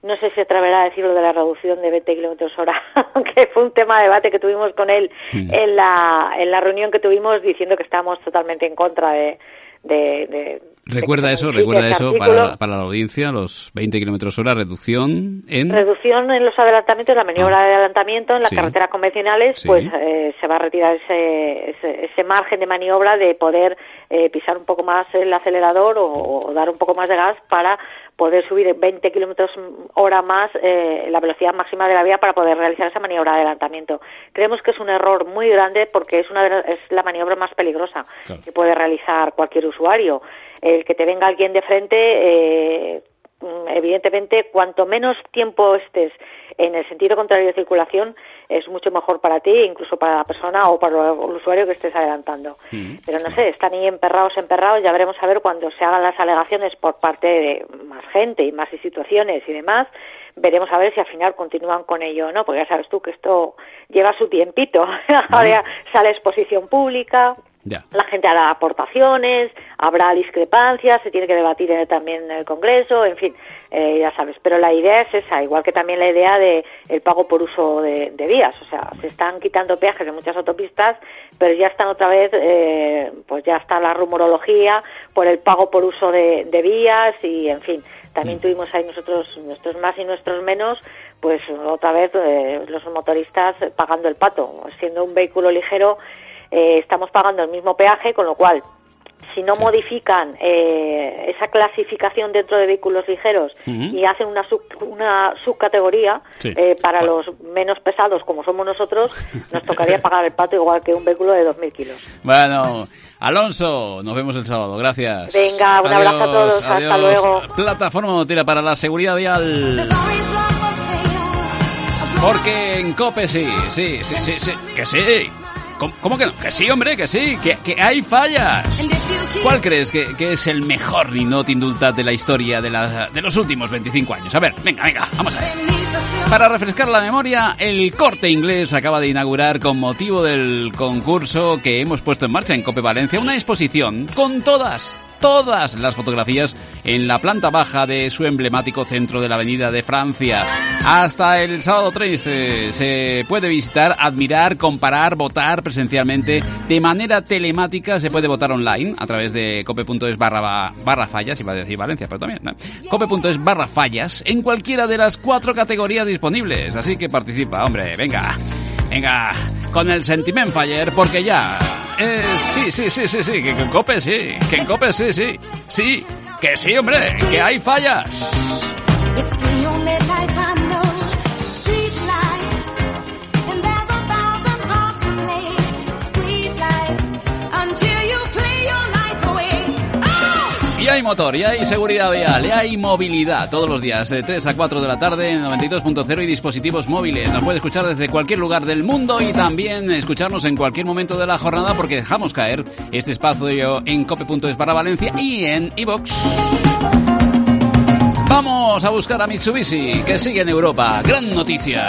Speaker 11: no sé si atreverá a decir lo de la reducción de 20 kilómetros hora, que fue un tema de debate que tuvimos con él en, la, en la reunión que tuvimos diciendo que estábamos totalmente en contra de, de,
Speaker 4: recuerda eso, recuerda eso para, para, la audiencia, los 20 kilómetros hora, reducción en...
Speaker 11: Reducción en los adelantamientos, la maniobra ah. de adelantamiento en las carreteras convencionales, pues eh, se va a retirar ese, ese, margen de maniobra de poder eh, pisar un poco más el acelerador o, dar un poco más de gas para poder subir 20 kilómetros hora más eh, la velocidad máxima de la vía para poder realizar esa maniobra de adelantamiento. Creemos que es un error muy grande porque es, una es la maniobra más peligrosa que puede realizar cualquier usuario. El que te venga alguien de frente, eh, evidentemente, cuanto menos tiempo estés en el sentido contrario de circulación, es mucho mejor para ti, incluso para la persona o para el usuario que estés adelantando. Mm. Pero no sé, están ahí emperrados, emperrados, ya veremos a ver cuando se hagan las alegaciones por parte de más gente y más situaciones y demás, veremos a ver si al final continúan con ello o no, porque ya sabes tú que esto lleva su tiempito. Ahora sale exposición pública, La gente hará aportaciones, habrá discrepancias, se tiene que debatir también en el Congreso, en fin, eh, ya sabes. Pero la idea es esa, igual que también la idea de el pago por uso de, vías. O sea, se están quitando peajes en muchas autopistas, pero ya están otra vez, eh, pues ya está la rumorología por el pago por uso de, vías y, en fin, también mm. tuvimos ahí nosotros, nuestros más y nuestros menos, pues otra vez eh, los motoristas pagando el pato. Siendo un vehículo ligero, eh, estamos pagando el mismo peaje, con lo cual, si no modifican eh, esa clasificación dentro de vehículos ligeros y hacen una, una subcategoría eh, para los menos pesados, como somos nosotros, nos tocaría pagar el pato igual que un vehículo de 2.000 kilos.
Speaker 4: Bueno, Alonso, nos vemos el sábado. Gracias.
Speaker 11: Venga, un abrazo a todos. Hasta luego.
Speaker 4: Plataforma Motera para la seguridad vial. Porque en COPE sí, sí, sí, sí, sí, que sí. ¿Cómo, que no? Que sí, hombre, que sí, que, que hay fallas. ¿Cuál crees que, que, es el mejor Ninot Indultat de la historia de, la, de los últimos 25 años? A ver, venga, venga, vamos a ver. Para refrescar la memoria, el corte inglés acaba de inaugurar con motivo del concurso que hemos puesto en marcha en Cope Valencia una exposición con todas todas las fotografías en la planta baja de su emblemático centro de la Avenida de Francia. Hasta el sábado 13 se puede visitar, admirar, comparar, votar presencialmente de manera telemática. Se puede votar online a través de cope.es barra, barra fallas, iba a decir Valencia, pero también, cope.es barra fallas en cualquiera de las cuatro categorías disponibles. Así que participa, hombre, venga, venga, con el sentiment Fire, porque ya eh, sí, sí, sí, sí, sí, que en Cope sí, que en Cope sí, sí, sí, que sí, hombre, que hay fallas. Motor, y hay seguridad vial, y hay movilidad todos los días, de 3 a 4 de la tarde en 92.0 y dispositivos móviles. Nos puede escuchar desde cualquier lugar del mundo y también escucharnos en cualquier momento de la jornada porque dejamos caer este espacio en cope.es para Valencia y en iBox. Vamos a buscar a Mitsubishi, que sigue en Europa. Gran noticia.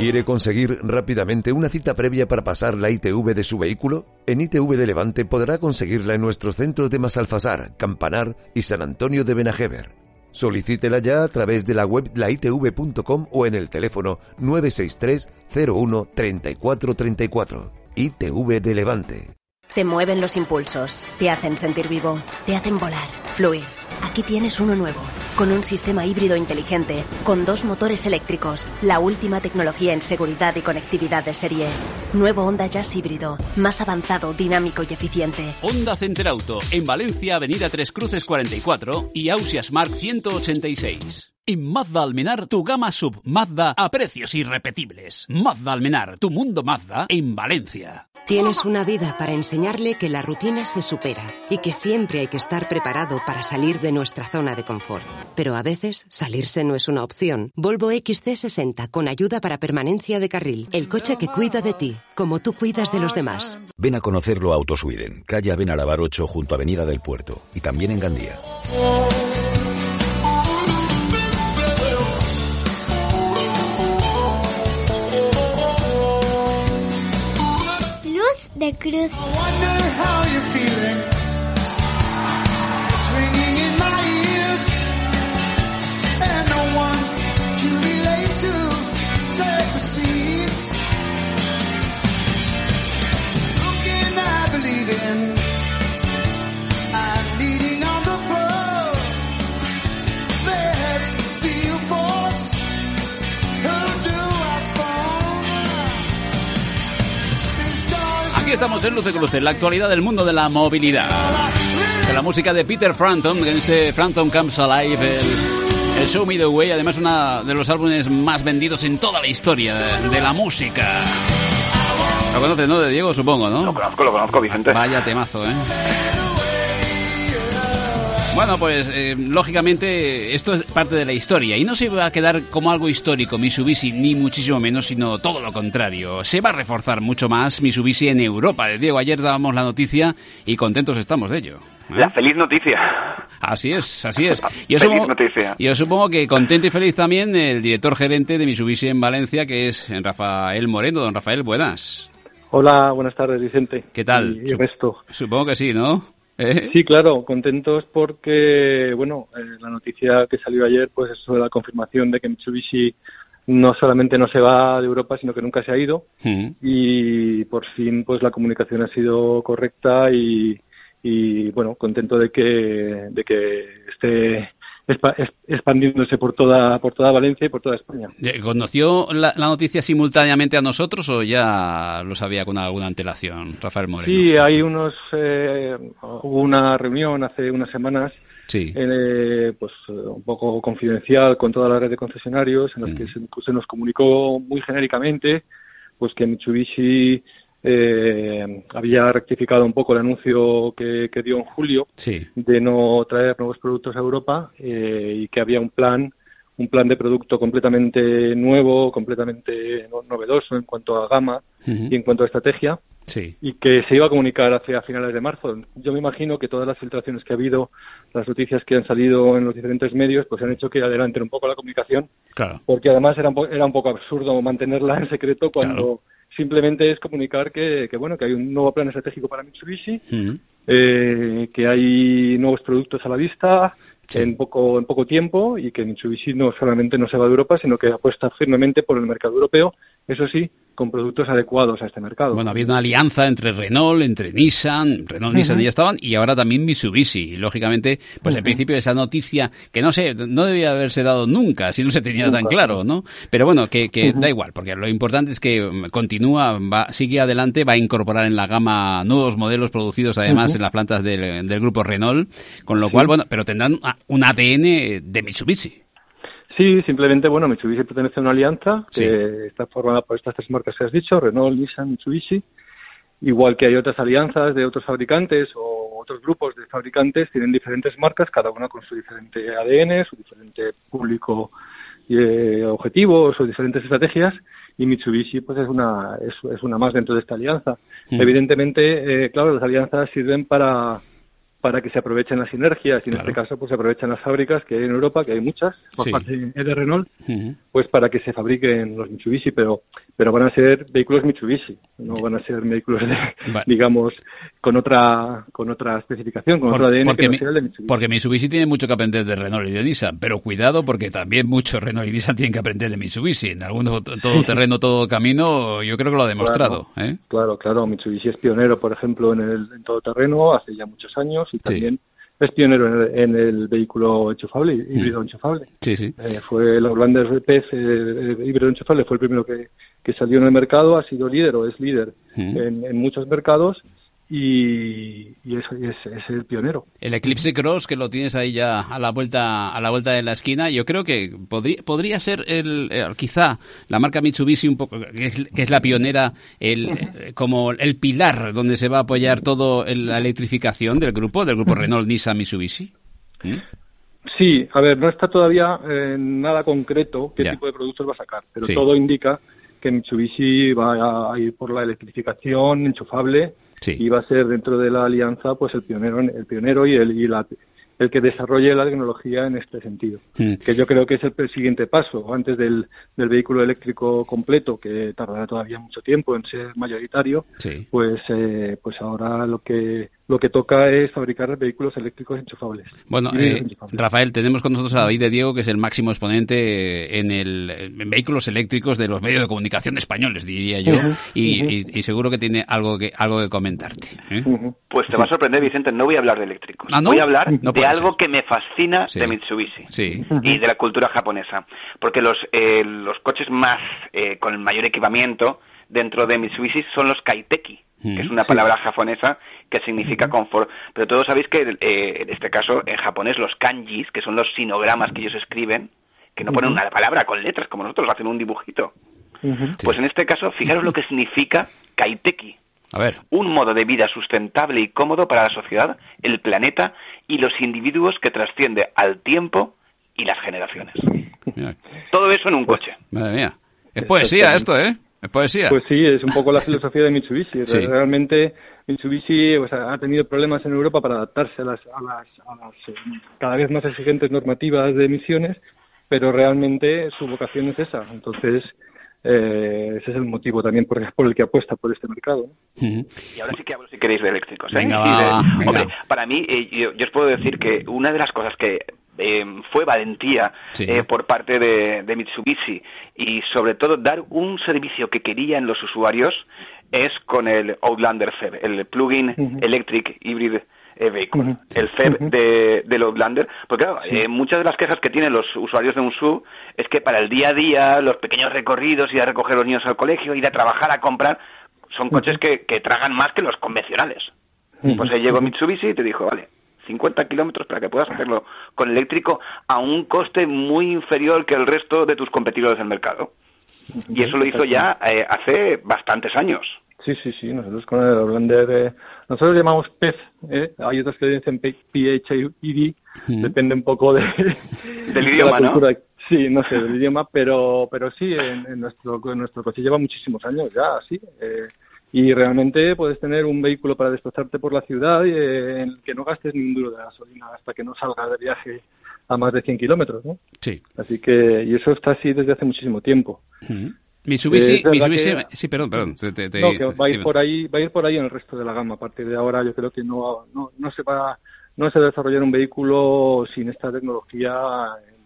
Speaker 12: ¿Quiere conseguir rápidamente una cita previa para pasar la ITV de su vehículo? En ITV de Levante podrá conseguirla en nuestros centros de Masalfasar, Campanar y San Antonio de Benajever. Solicítela ya a través de la web laitv.com o en el teléfono 963 01 3434. ITV de Levante.
Speaker 13: Te mueven los impulsos, te hacen sentir vivo, te hacen volar, fluir. Aquí tienes uno nuevo con un sistema híbrido inteligente, con dos motores eléctricos, la última tecnología en seguridad y conectividad de serie. Nuevo Honda Jazz híbrido, más avanzado, dinámico y eficiente.
Speaker 4: Honda Center Auto, en Valencia, Avenida Tres Cruces 44 y Ausias Mark 186. En Mazda Almenar, tu gama sub Mazda a precios irrepetibles. Mazda Almenar, tu mundo Mazda en Valencia.
Speaker 14: Tienes una vida para enseñarle que la rutina se supera y que siempre hay que estar preparado para salir de nuestra zona de confort. Pero a veces salirse no es una opción. Volvo XC60 con ayuda para permanencia de carril. El coche que cuida de ti, como tú cuidas de los demás.
Speaker 15: Ven a conocerlo a Autosweden, calle Benarabar 8 junto a Avenida del Puerto y también en Gandía.
Speaker 16: Cruz.
Speaker 4: Estamos en Luce Cruce, la actualidad del mundo de la movilidad. De la música de Peter Frampton, en este Frampton Comes Alive, el, Show Me the Way, además uno de los álbumes más vendidos en toda la historia de, la música. Lo conoces, ¿no? De Diego, supongo, ¿no?
Speaker 6: Lo conozco, lo conozco, Vicente.
Speaker 4: Vaya temazo, ¿eh? Bueno, pues eh, lógicamente esto es parte de la historia y no se va a quedar como algo histórico Mitsubishi, ni muchísimo menos, sino todo lo contrario. Se va a reforzar mucho más Mitsubishi en Europa. Diego, ayer dábamos la noticia y contentos estamos de ello.
Speaker 6: ¿eh? La feliz noticia.
Speaker 4: Así es, así es. Yo supongo, yo supongo que contento y feliz también el director gerente de Mitsubishi en Valencia, que es Rafael Moreno. Don Rafael, buenas.
Speaker 16: Hola, buenas tardes, Vicente.
Speaker 4: ¿Qué tal?
Speaker 16: Y, resto.
Speaker 4: Supongo que sí, ¿no?
Speaker 16: ¿Eh? Sí, claro, contentos porque, bueno, eh, la noticia que salió ayer, pues eso de la confirmación de que Mitsubishi no solamente no se va de Europa, sino que nunca se ha ido. Y por fin, pues la comunicación ha sido correcta y, y bueno, contento de que, de que esté expandiéndose por toda por toda Valencia y por toda España.
Speaker 4: ¿Conoció la, noticia simultáneamente a nosotros o ya lo sabía con alguna antelación, Rafael Moreno?
Speaker 16: Sí, hay unos eh, hubo una reunión hace unas semanas sí. Eh, pues un poco confidencial con toda la red de concesionarios en los que mm. se, nos comunicó muy genéricamente pues que Mitsubishi eh, había rectificado un poco el anuncio que, dio en julio de no traer nuevos productos a Europa eh, y que había un plan un plan de producto completamente nuevo, completamente novedoso en cuanto a gama y en cuanto a estrategia, y que se iba a comunicar hacia finales de marzo. Yo me imagino que todas las filtraciones que ha habido, las noticias que han salido en los diferentes medios, pues han hecho que adelanten un poco la comunicación, porque además era un, era un poco absurdo mantenerla en secreto cuando simplemente es comunicar que, bueno que hay un nuevo plan estratégico para Mitsubishi, eh, que hay nuevos productos a la vista en poco en poco tiempo y que Mitsubishi no solamente no se va de Europa, sino que apuesta firmemente por el mercado europeo, eso sí, con productos adecuados a este mercado.
Speaker 4: Bueno, ha habido una alianza entre Renault, entre Nissan, Renault, Nissan ya estaban, y ahora también Mitsubishi. Y lógicamente, pues al principio de esa noticia, que no sé, no debía haberse dado nunca, si no se tenía tan claro, ¿no? Pero bueno, que, que da igual, porque lo importante es que mm, continúa, va, sigue adelante, va a incorporar en la gama nuevos modelos producidos además en las plantas del, del, grupo Renault, con lo cual, bueno, pero tendrán un ADN de Mitsubishi.
Speaker 16: Sí, simplemente, bueno, Mitsubishi pertenece a una alianza que está formada por estas tres marcas que has dicho, Renault, Nissan, Mitsubishi. Igual que hay otras alianzas de otros fabricantes o otros grupos de fabricantes, tienen diferentes marcas, cada una con su diferente ADN, su diferente público y eh, objetivos o diferentes estrategias y Mitsubishi pues es una es, una más dentro de esta alianza. Mm. Evidentemente, eh, claro, las alianzas sirven para para que se aprovechen las sinergias y en este caso pues se aprovechan las fábricas que hay en Europa, que hay muchas, por parte de Renault, pues para que se fabriquen los Mitsubishi, pero pero van a ser vehículos Mitsubishi, no van a ser vehículos digamos con otra con otra especificación, con otro ADN
Speaker 4: porque,
Speaker 16: que no de Mitsubishi.
Speaker 4: Porque Mitsubishi tiene mucho que aprender de Renault y de Nissan, pero cuidado porque también muchos Renault y Nissan tienen que aprender de Mitsubishi. En algún todo terreno, todo camino, yo creo que lo ha demostrado.
Speaker 16: Claro, ¿eh? claro, claro, Mitsubishi es pionero, por ejemplo, en el en todo terreno hace ya muchos años y también es pionero en el, vehículo enchufable, mm. híbrido enchufable.
Speaker 4: Sí, sí.
Speaker 16: Eh, fue el Outlander RPF eh, híbrido enchufable, fue el primero que, que salió en el mercado, ha sido líder o es líder mm. en, en, muchos mercados y, y es, es, el pionero.
Speaker 4: El Eclipse Cross, que lo tienes ahí ya a la vuelta a la vuelta de la esquina, yo creo que podría, podría ser el, eh, quizá la marca Mitsubishi un poco, que es, la pionera, el, eh, como el pilar donde se va a apoyar todo la electrificación del grupo, del grupo Renault, Nissan, Mitsubishi.
Speaker 16: ¿Mm? Sí, a ver, no está todavía en nada concreto qué tipo de productos va a sacar, pero todo indica que Mitsubishi va a ir por la electrificación enchufable y va a ser dentro de la alianza pues el pionero el pionero y el y la, el que desarrolle la tecnología en este sentido, hmm. que yo creo que es el, siguiente paso, antes del, del, vehículo eléctrico completo, que tardará todavía mucho tiempo en ser mayoritario, pues, eh, pues ahora lo que lo que toca es fabricar vehículos eléctricos enchufables.
Speaker 4: Bueno, eh, Rafael, tenemos con nosotros a David de Diego, que es el máximo exponente en, el, en vehículos eléctricos de los medios de comunicación españoles, diría yo, y, seguro que tiene algo que, algo que comentarte. ¿eh?
Speaker 6: Pues te va a sorprender, Vicente, no voy a hablar de eléctricos.
Speaker 4: ¿Ah,
Speaker 6: voy a hablar de algo que me fascina de Mitsubishi y de la cultura japonesa. Porque los, eh, los coches más con el mayor equipamiento dentro de Mitsubishi son los Kaiteki que es una palabra japonesa que significa confort. Pero todos sabéis que eh, en este caso, en japonés, los kanjis, que son los sinogramas que ellos escriben, que no ponen una palabra con letras como nosotros, hacen un dibujito. Pues en este caso, fijaros lo que significa kaiteki.
Speaker 4: A ver.
Speaker 6: Un modo de vida sustentable y cómodo para la sociedad, el planeta y los individuos que trasciende al tiempo y las generaciones. Todo eso en un coche.
Speaker 4: Madre mía. Es poesía esto, ¿eh? ¿Es poesía?
Speaker 16: Pues sí, es un poco la filosofía de Mitsubishi. Realmente Mitsubishi pues, ha tenido problemas en Europa para adaptarse a las, a las, a las eh, cada vez más exigentes normativas de emisiones, pero realmente su vocación es esa. Entonces, eh, ese es el motivo también por, el que apuesta por este mercado.
Speaker 6: Y ahora sí que hablo, si queréis, de eléctricos. ¿eh? Hombre, para mí, eh, yo, os puedo decir que una de las cosas que eh, fue valentía por parte de, Mitsubishi. Y sobre todo dar un servicio que querían los usuarios es con el Outlander FEB, el Plug-in Electric Hybrid vehículo, el FEB de, del Outlander. Porque claro, eh, muchas de las quejas que tienen los usuarios de un SUV es que para el día a día, los pequeños recorridos, ir a recoger a los niños al colegio, ir a trabajar, a comprar, son coches que, que tragan más que los convencionales. Pues ahí llegó Mitsubishi y te dijo, vale, 50 kilómetros para que puedas hacerlo con eléctrico a un coste muy inferior que el resto de tus competidores del mercado. Y eso lo hizo ya eh, hace bastantes años.
Speaker 16: Sí, sí, sí. Nosotros con el Outlander, eh, nosotros llamamos PEZ, ¿eh? hay otros que dicen PHID, depende un poco de,
Speaker 6: del idioma, ¿no?
Speaker 16: Sí, no sé, del idioma, pero, pero sí, en, nuestro, en nuestro coche lleva muchísimos años ya, sí. Eh, y realmente puedes tener un vehículo para desplazarte por la ciudad y, en el que no gastes ni un duro de gasolina hasta que no salga de viaje a más de 100 kilómetros, ¿no?
Speaker 4: Sí.
Speaker 16: Así que, y eso está así desde hace muchísimo tiempo.
Speaker 4: Mitsubishi, Mitsubishi sí, perdón, perdón.
Speaker 16: no, que va a ir por ahí, va a ir por ahí en el resto de la gama. A partir de ahora, yo creo que no, no, no se va, no se va a desarrollar un vehículo sin esta tecnología en,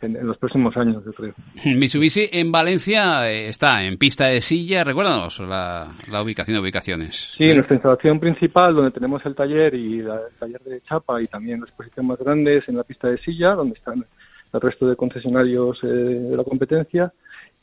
Speaker 16: los próximos años, yo creo.
Speaker 4: Mitsubishi en Valencia eh, está en pista de silla. Recuérdanos la, la ubicación de ubicaciones.
Speaker 16: Sí, nuestra instalación principal, donde tenemos el taller y el taller de chapa y también la exposición más grande es en la pista de silla, donde están el resto de concesionarios eh, de la competencia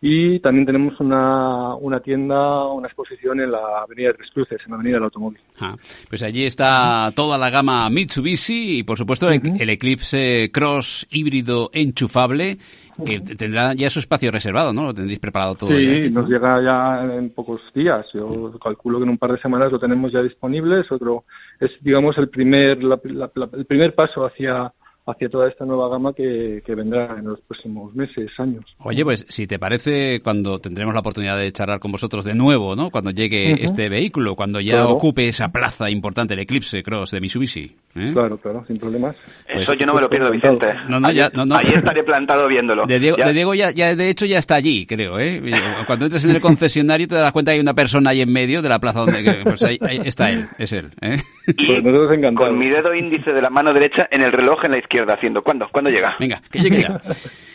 Speaker 16: y también tenemos una, una tienda, una exposición en la Avenida de Tres Cruces, en la Avenida del Automóvil.
Speaker 4: Ah, pues allí está toda la gama Mitsubishi y, por supuesto, el, Eclipse Cross híbrido enchufable que tendrá ya su espacio reservado, ¿no? Lo tendréis preparado todo.
Speaker 16: Sí, nos llega ya en pocos días. Yo calculo que en un par de semanas lo tenemos ya disponible. Es otro, es digamos el primer, el primer paso hacia hacia toda esta nueva gama que, vendrá en los próximos meses, años.
Speaker 4: Oye, pues si te parece, cuando tendremos la oportunidad de charlar con vosotros de nuevo, ¿no? Cuando llegue este vehículo, cuando ya ocupe esa plaza importante, el Eclipse Cross de Mitsubishi.
Speaker 16: ¿eh? Claro, claro, sin problemas.
Speaker 6: Eso pues yo no me lo pierdo, Vicente. No, no, ya, no, no. Ahí estaré plantado viéndolo.
Speaker 4: De Diego, ya. ya, de hecho, ya está allí, creo, ¿eh? Cuando entres en el concesionario te das cuenta que hay una persona ahí en medio de la plaza donde... Pues ahí, está él, es él, ¿eh?
Speaker 6: Y pues con mi dedo índice de la mano derecha en el reloj en la izquierda haciendo. ¿Cuándo? ¿Cuándo llega?
Speaker 4: Venga, que llegue ya.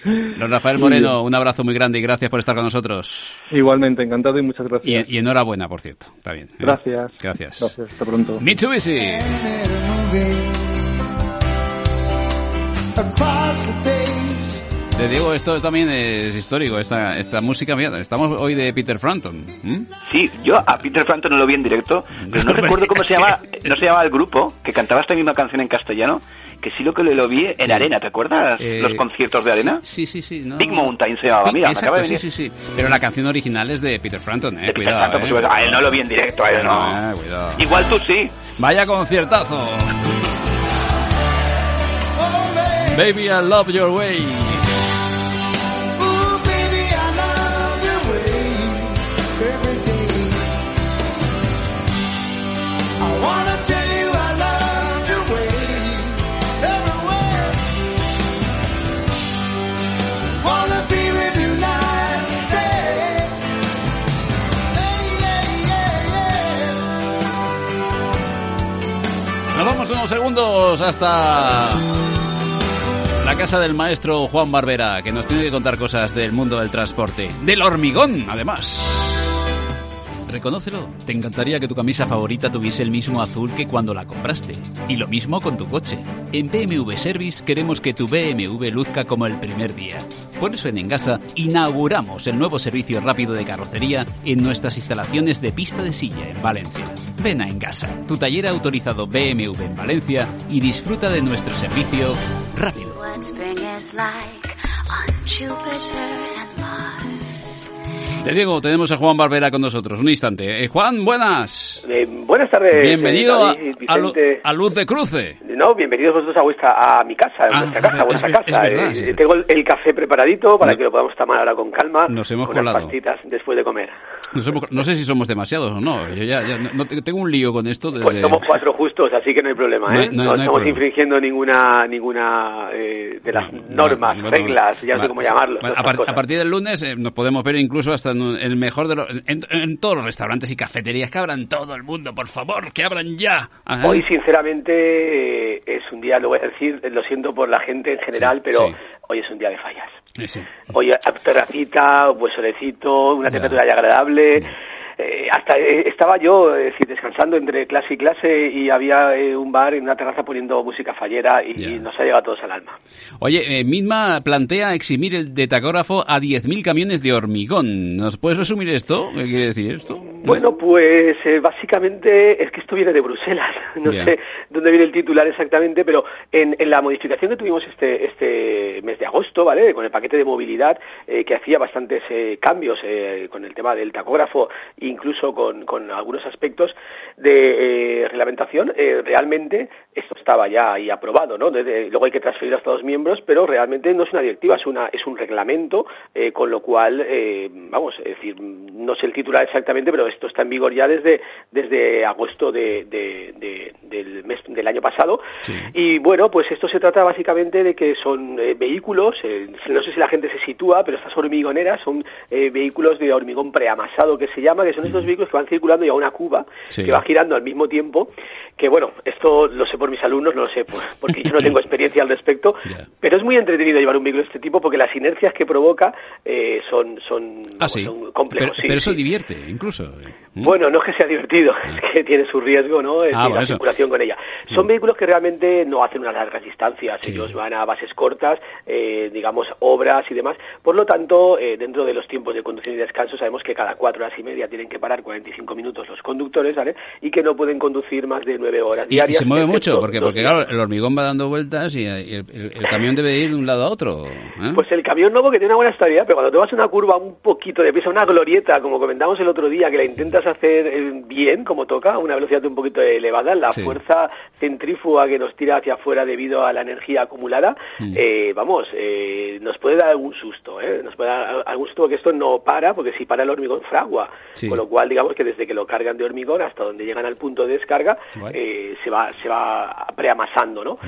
Speaker 4: Don Rafael Moreno, un abrazo muy grande y gracias por estar con nosotros.
Speaker 16: Igualmente, encantado y muchas gracias.
Speaker 4: Y, enhorabuena, por cierto. Está bien. ¿eh?
Speaker 16: Gracias.
Speaker 4: Gracias.
Speaker 16: Gracias, hasta pronto.
Speaker 4: Mitsubishi. Te digo, esto también es histórico, esta, esta música. estamos hoy de Peter Frampton.
Speaker 6: Sí, yo a Peter Frampton no lo vi en directo, pero no recuerdo cómo se llama, no se llama el grupo, que cantaba esta misma canción en castellano, que sí lo que lo vi en arena, ¿te acuerdas? Eh, Los conciertos de arena.
Speaker 4: Sí, sí, sí.
Speaker 6: Big Mountain se llamaba, mira,
Speaker 4: exacto, me acaba de Sí, sí, sí. Pero la canción original es de Peter Frampton, eh. cuidado,
Speaker 6: Frampton, pues, eh. a él no lo vi en directo, a él no.
Speaker 4: cuidado.
Speaker 6: Igual tú sí.
Speaker 4: Vaya conciertazo. Baby, I love your way. Segundos hasta la casa del maestro Juan Barbera, que nos tiene que contar cosas del mundo del transporte. Del hormigón, además. Reconócelo. Te encantaría que tu camisa favorita tuviese el mismo azul que cuando la compraste. Y lo mismo con tu coche. En BMW Service queremos que tu BMW luzca como el primer día. Por eso en Engasa inauguramos el nuevo servicio rápido de carrocería en nuestras instalaciones de pista de silla en Valencia. Ven a Engasa, tu taller autorizado BMW en Valencia y disfruta de nuestro servicio rápido. Te digo, tenemos a Juan Barbera con nosotros. Un instante. Eh, Juan, buenas.
Speaker 17: Eh, buenas tardes.
Speaker 4: Bienvenido a, Luz de Cruce.
Speaker 17: No, bienvenidos vosotros a vuestra a mi casa, a ah, nuestra casa, a vuestra casa. Eh, tengo el, café preparadito para que lo podamos tomar ahora con calma.
Speaker 4: Nos hemos
Speaker 17: con
Speaker 4: colado.
Speaker 17: después de comer.
Speaker 4: no sé si somos demasiados o no. Yo ya, no, tengo un lío con esto.
Speaker 17: pues somos cuatro justos, así que no hay problema. ¿eh? No, estamos infringiendo ninguna ninguna eh, de las normas, reglas, ya no sé cómo llamarlo.
Speaker 4: A, partir del lunes eh, nos podemos ver incluso hasta en el mejor de los... En, todos los restaurantes y cafeterías, que abran todo el mundo, por favor, que abran ya.
Speaker 17: Hoy, sinceramente, es un día, lo voy a decir, lo siento por la gente en general, pero hoy es un día de fallas. Sí, Hoy, terracita, pues solecito, una temperatura ya agradable. Eh, hasta eh, estaba yo descansando entre clase y clase y había eh, un bar en una terraza poniendo música fallera y, nos ha llegado a todos al alma.
Speaker 4: Oye, misma plantea eximir el de tacógrafo a 10.000 camiones de hormigón. ¿Nos puedes resumir esto? ¿Qué quiere decir esto?
Speaker 17: Bueno, pues básicamente es que esto viene de Bruselas. No sé dónde viene el titular exactamente, pero en, la modificación que tuvimos este, este mes de agosto, ¿vale? Con el paquete de movilidad que hacía bastantes cambios con el tema del tacógrafo y incluso con, con algunos aspectos de eh, reglamentación, eh, realmente esto estaba ya ahí aprobado, ¿no? luego hay que transferir a Estados miembros, pero realmente no es una directiva, es, una, es un reglamento, eh, con lo cual, vamos, es decir, no sé el titular exactamente, pero esto está en vigor ya desde, desde agosto de, del, mes, del año pasado. Y bueno, pues esto se trata básicamente de que son vehículos, no sé si la gente se sitúa, pero estas hormigoneras son vehículos de hormigón preamasado que se llama, que son estos vehículos que van circulando ya una cuba, que va girando al mismo tiempo, que bueno, esto lo sé por mis alumnos, no lo sé porque yo no tengo experiencia al respecto, pero es muy entretenido llevar un vehículo de este tipo porque las inercias que provoca eh, son, son,
Speaker 4: ah,
Speaker 17: complejos.
Speaker 4: Pero, eso divierte, incluso.
Speaker 17: ¿Mm? Bueno, no es que sea divertido, es que tiene su riesgo, ¿no? Es ah, la circulación con ella. Son mm. vehículos que realmente no hacen unas largas distancias, ellos van a bases cortas, eh, digamos, obras y demás. Por lo tanto, eh, dentro de los tiempos de conducción y descanso, sabemos que cada cuatro horas y media tienen que parar 45 minutos los conductores, ¿vale? Y que no pueden conducir más de nueve horas diarias.
Speaker 4: Y se mueve mucho, porque, porque claro, el hormigón va dando vueltas y el, camión debe ir de un lado a otro. ¿eh?
Speaker 17: Pues el camión no, porque tiene una buena estabilidad, pero cuando te vas a una curva un poquito de prisa, una glorieta, como comentamos el otro día, que la intentas hacer eh, bien, como toca, a una velocidad un poquito elevada, la fuerza centrífuga que nos tira hacia afuera debido a la energía acumulada, mm. eh, vamos, nos puede dar algún susto, ¿eh? Nos puede dar algún susto porque esto no para, porque si para el hormigón fragua, con lo cual digamos que desde que lo cargan de hormigón hasta donde llegan al punto de descarga eh, se va se va preamasando no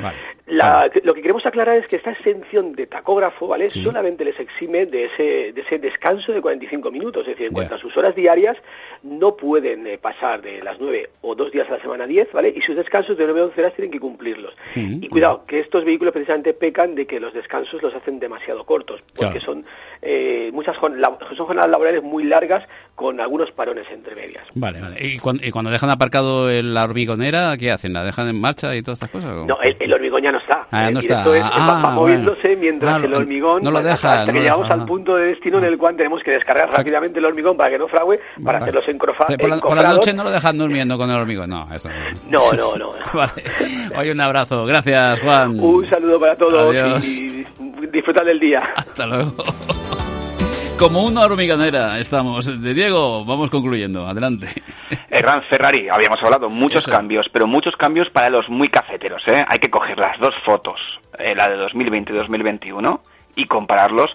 Speaker 17: lo que queremos aclarar es que esta exención de tacógrafo vale solamente les exime de ese de ese descanso de 45 minutos es decir en cuanto a sus horas diarias no pueden eh, pasar de las 9 o dos días a la semana 10 vale y sus descansos de 9 a 11 horas tienen que cumplirlos. Y cuidado que estos vehículos precisamente pecan de que los descansos los hacen demasiado cortos porque son eh, muchas son jornadas laborales muy largas con algunos parones entre medias.
Speaker 4: Vale, vale. ¿Y cuando, dejan aparcado la hormigonera, qué hacen? ¿La dejan en marcha y todas estas cosas?
Speaker 17: No, el, hormigón ya no está.
Speaker 4: Ah, no está.
Speaker 17: Es, ah, moviéndose mientras el hormigón...
Speaker 4: No lo deja.
Speaker 17: Hasta que llegamos al punto de destino en el cual tenemos que descargar rápidamente el hormigón para que no frague, para hacerlos encrofados.
Speaker 4: Por, la, noche no lo dejan durmiendo con el hormigón, no. Eso
Speaker 17: no, no, no.
Speaker 4: vale. Oye, un abrazo. Gracias, Juan.
Speaker 17: Un saludo para todos y disfrutar del día.
Speaker 4: Hasta luego. Como una hormiganera estamos. De Diego, vamos concluyendo. Adelante.
Speaker 6: El Gran Ferrari, habíamos hablado, muchos cambios, pero muchos cambios para los muy cafeteros. ¿eh? Hay que coger las dos fotos, eh, la de 2020 y 2021, y compararlos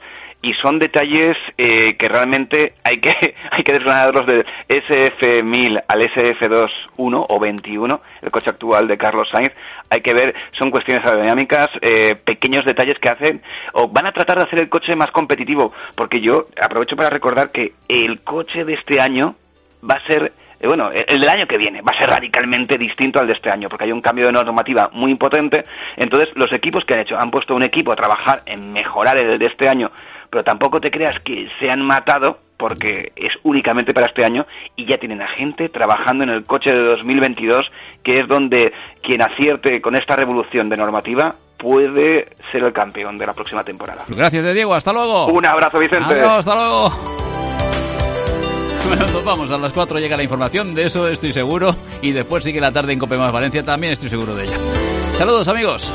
Speaker 6: y son detalles eh, que realmente hay que hay que desgranarlos del SF1000 al SF2 1 o 21, el coche actual de Carlos Sainz. Hay que ver, son cuestiones aerodinámicas, eh, pequeños detalles que hacen o van a tratar de hacer el coche más competitivo, porque yo aprovecho para recordar que el coche de este año va a ser eh, bueno, el del año que viene va a ser radicalmente distinto al de este año, porque hay un cambio de normativa muy potente. Entonces, los equipos que han hecho, han puesto un equipo a trabajar en mejorar el de este año pero tampoco te creas que se han matado porque es únicamente para este año y ya tienen a gente trabajando en el coche de 2022, que es donde quien acierte con esta revolución de normativa puede ser el campeón de la próxima temporada.
Speaker 4: Gracias, de Diego. Hasta luego.
Speaker 6: Un abrazo, Vicente.
Speaker 4: hasta luego. Bueno, nos vamos. A las 4 llega la información, de eso estoy seguro. Y después sigue la tarde en Cope Más Valencia, también estoy seguro de ella. Saludos, amigos.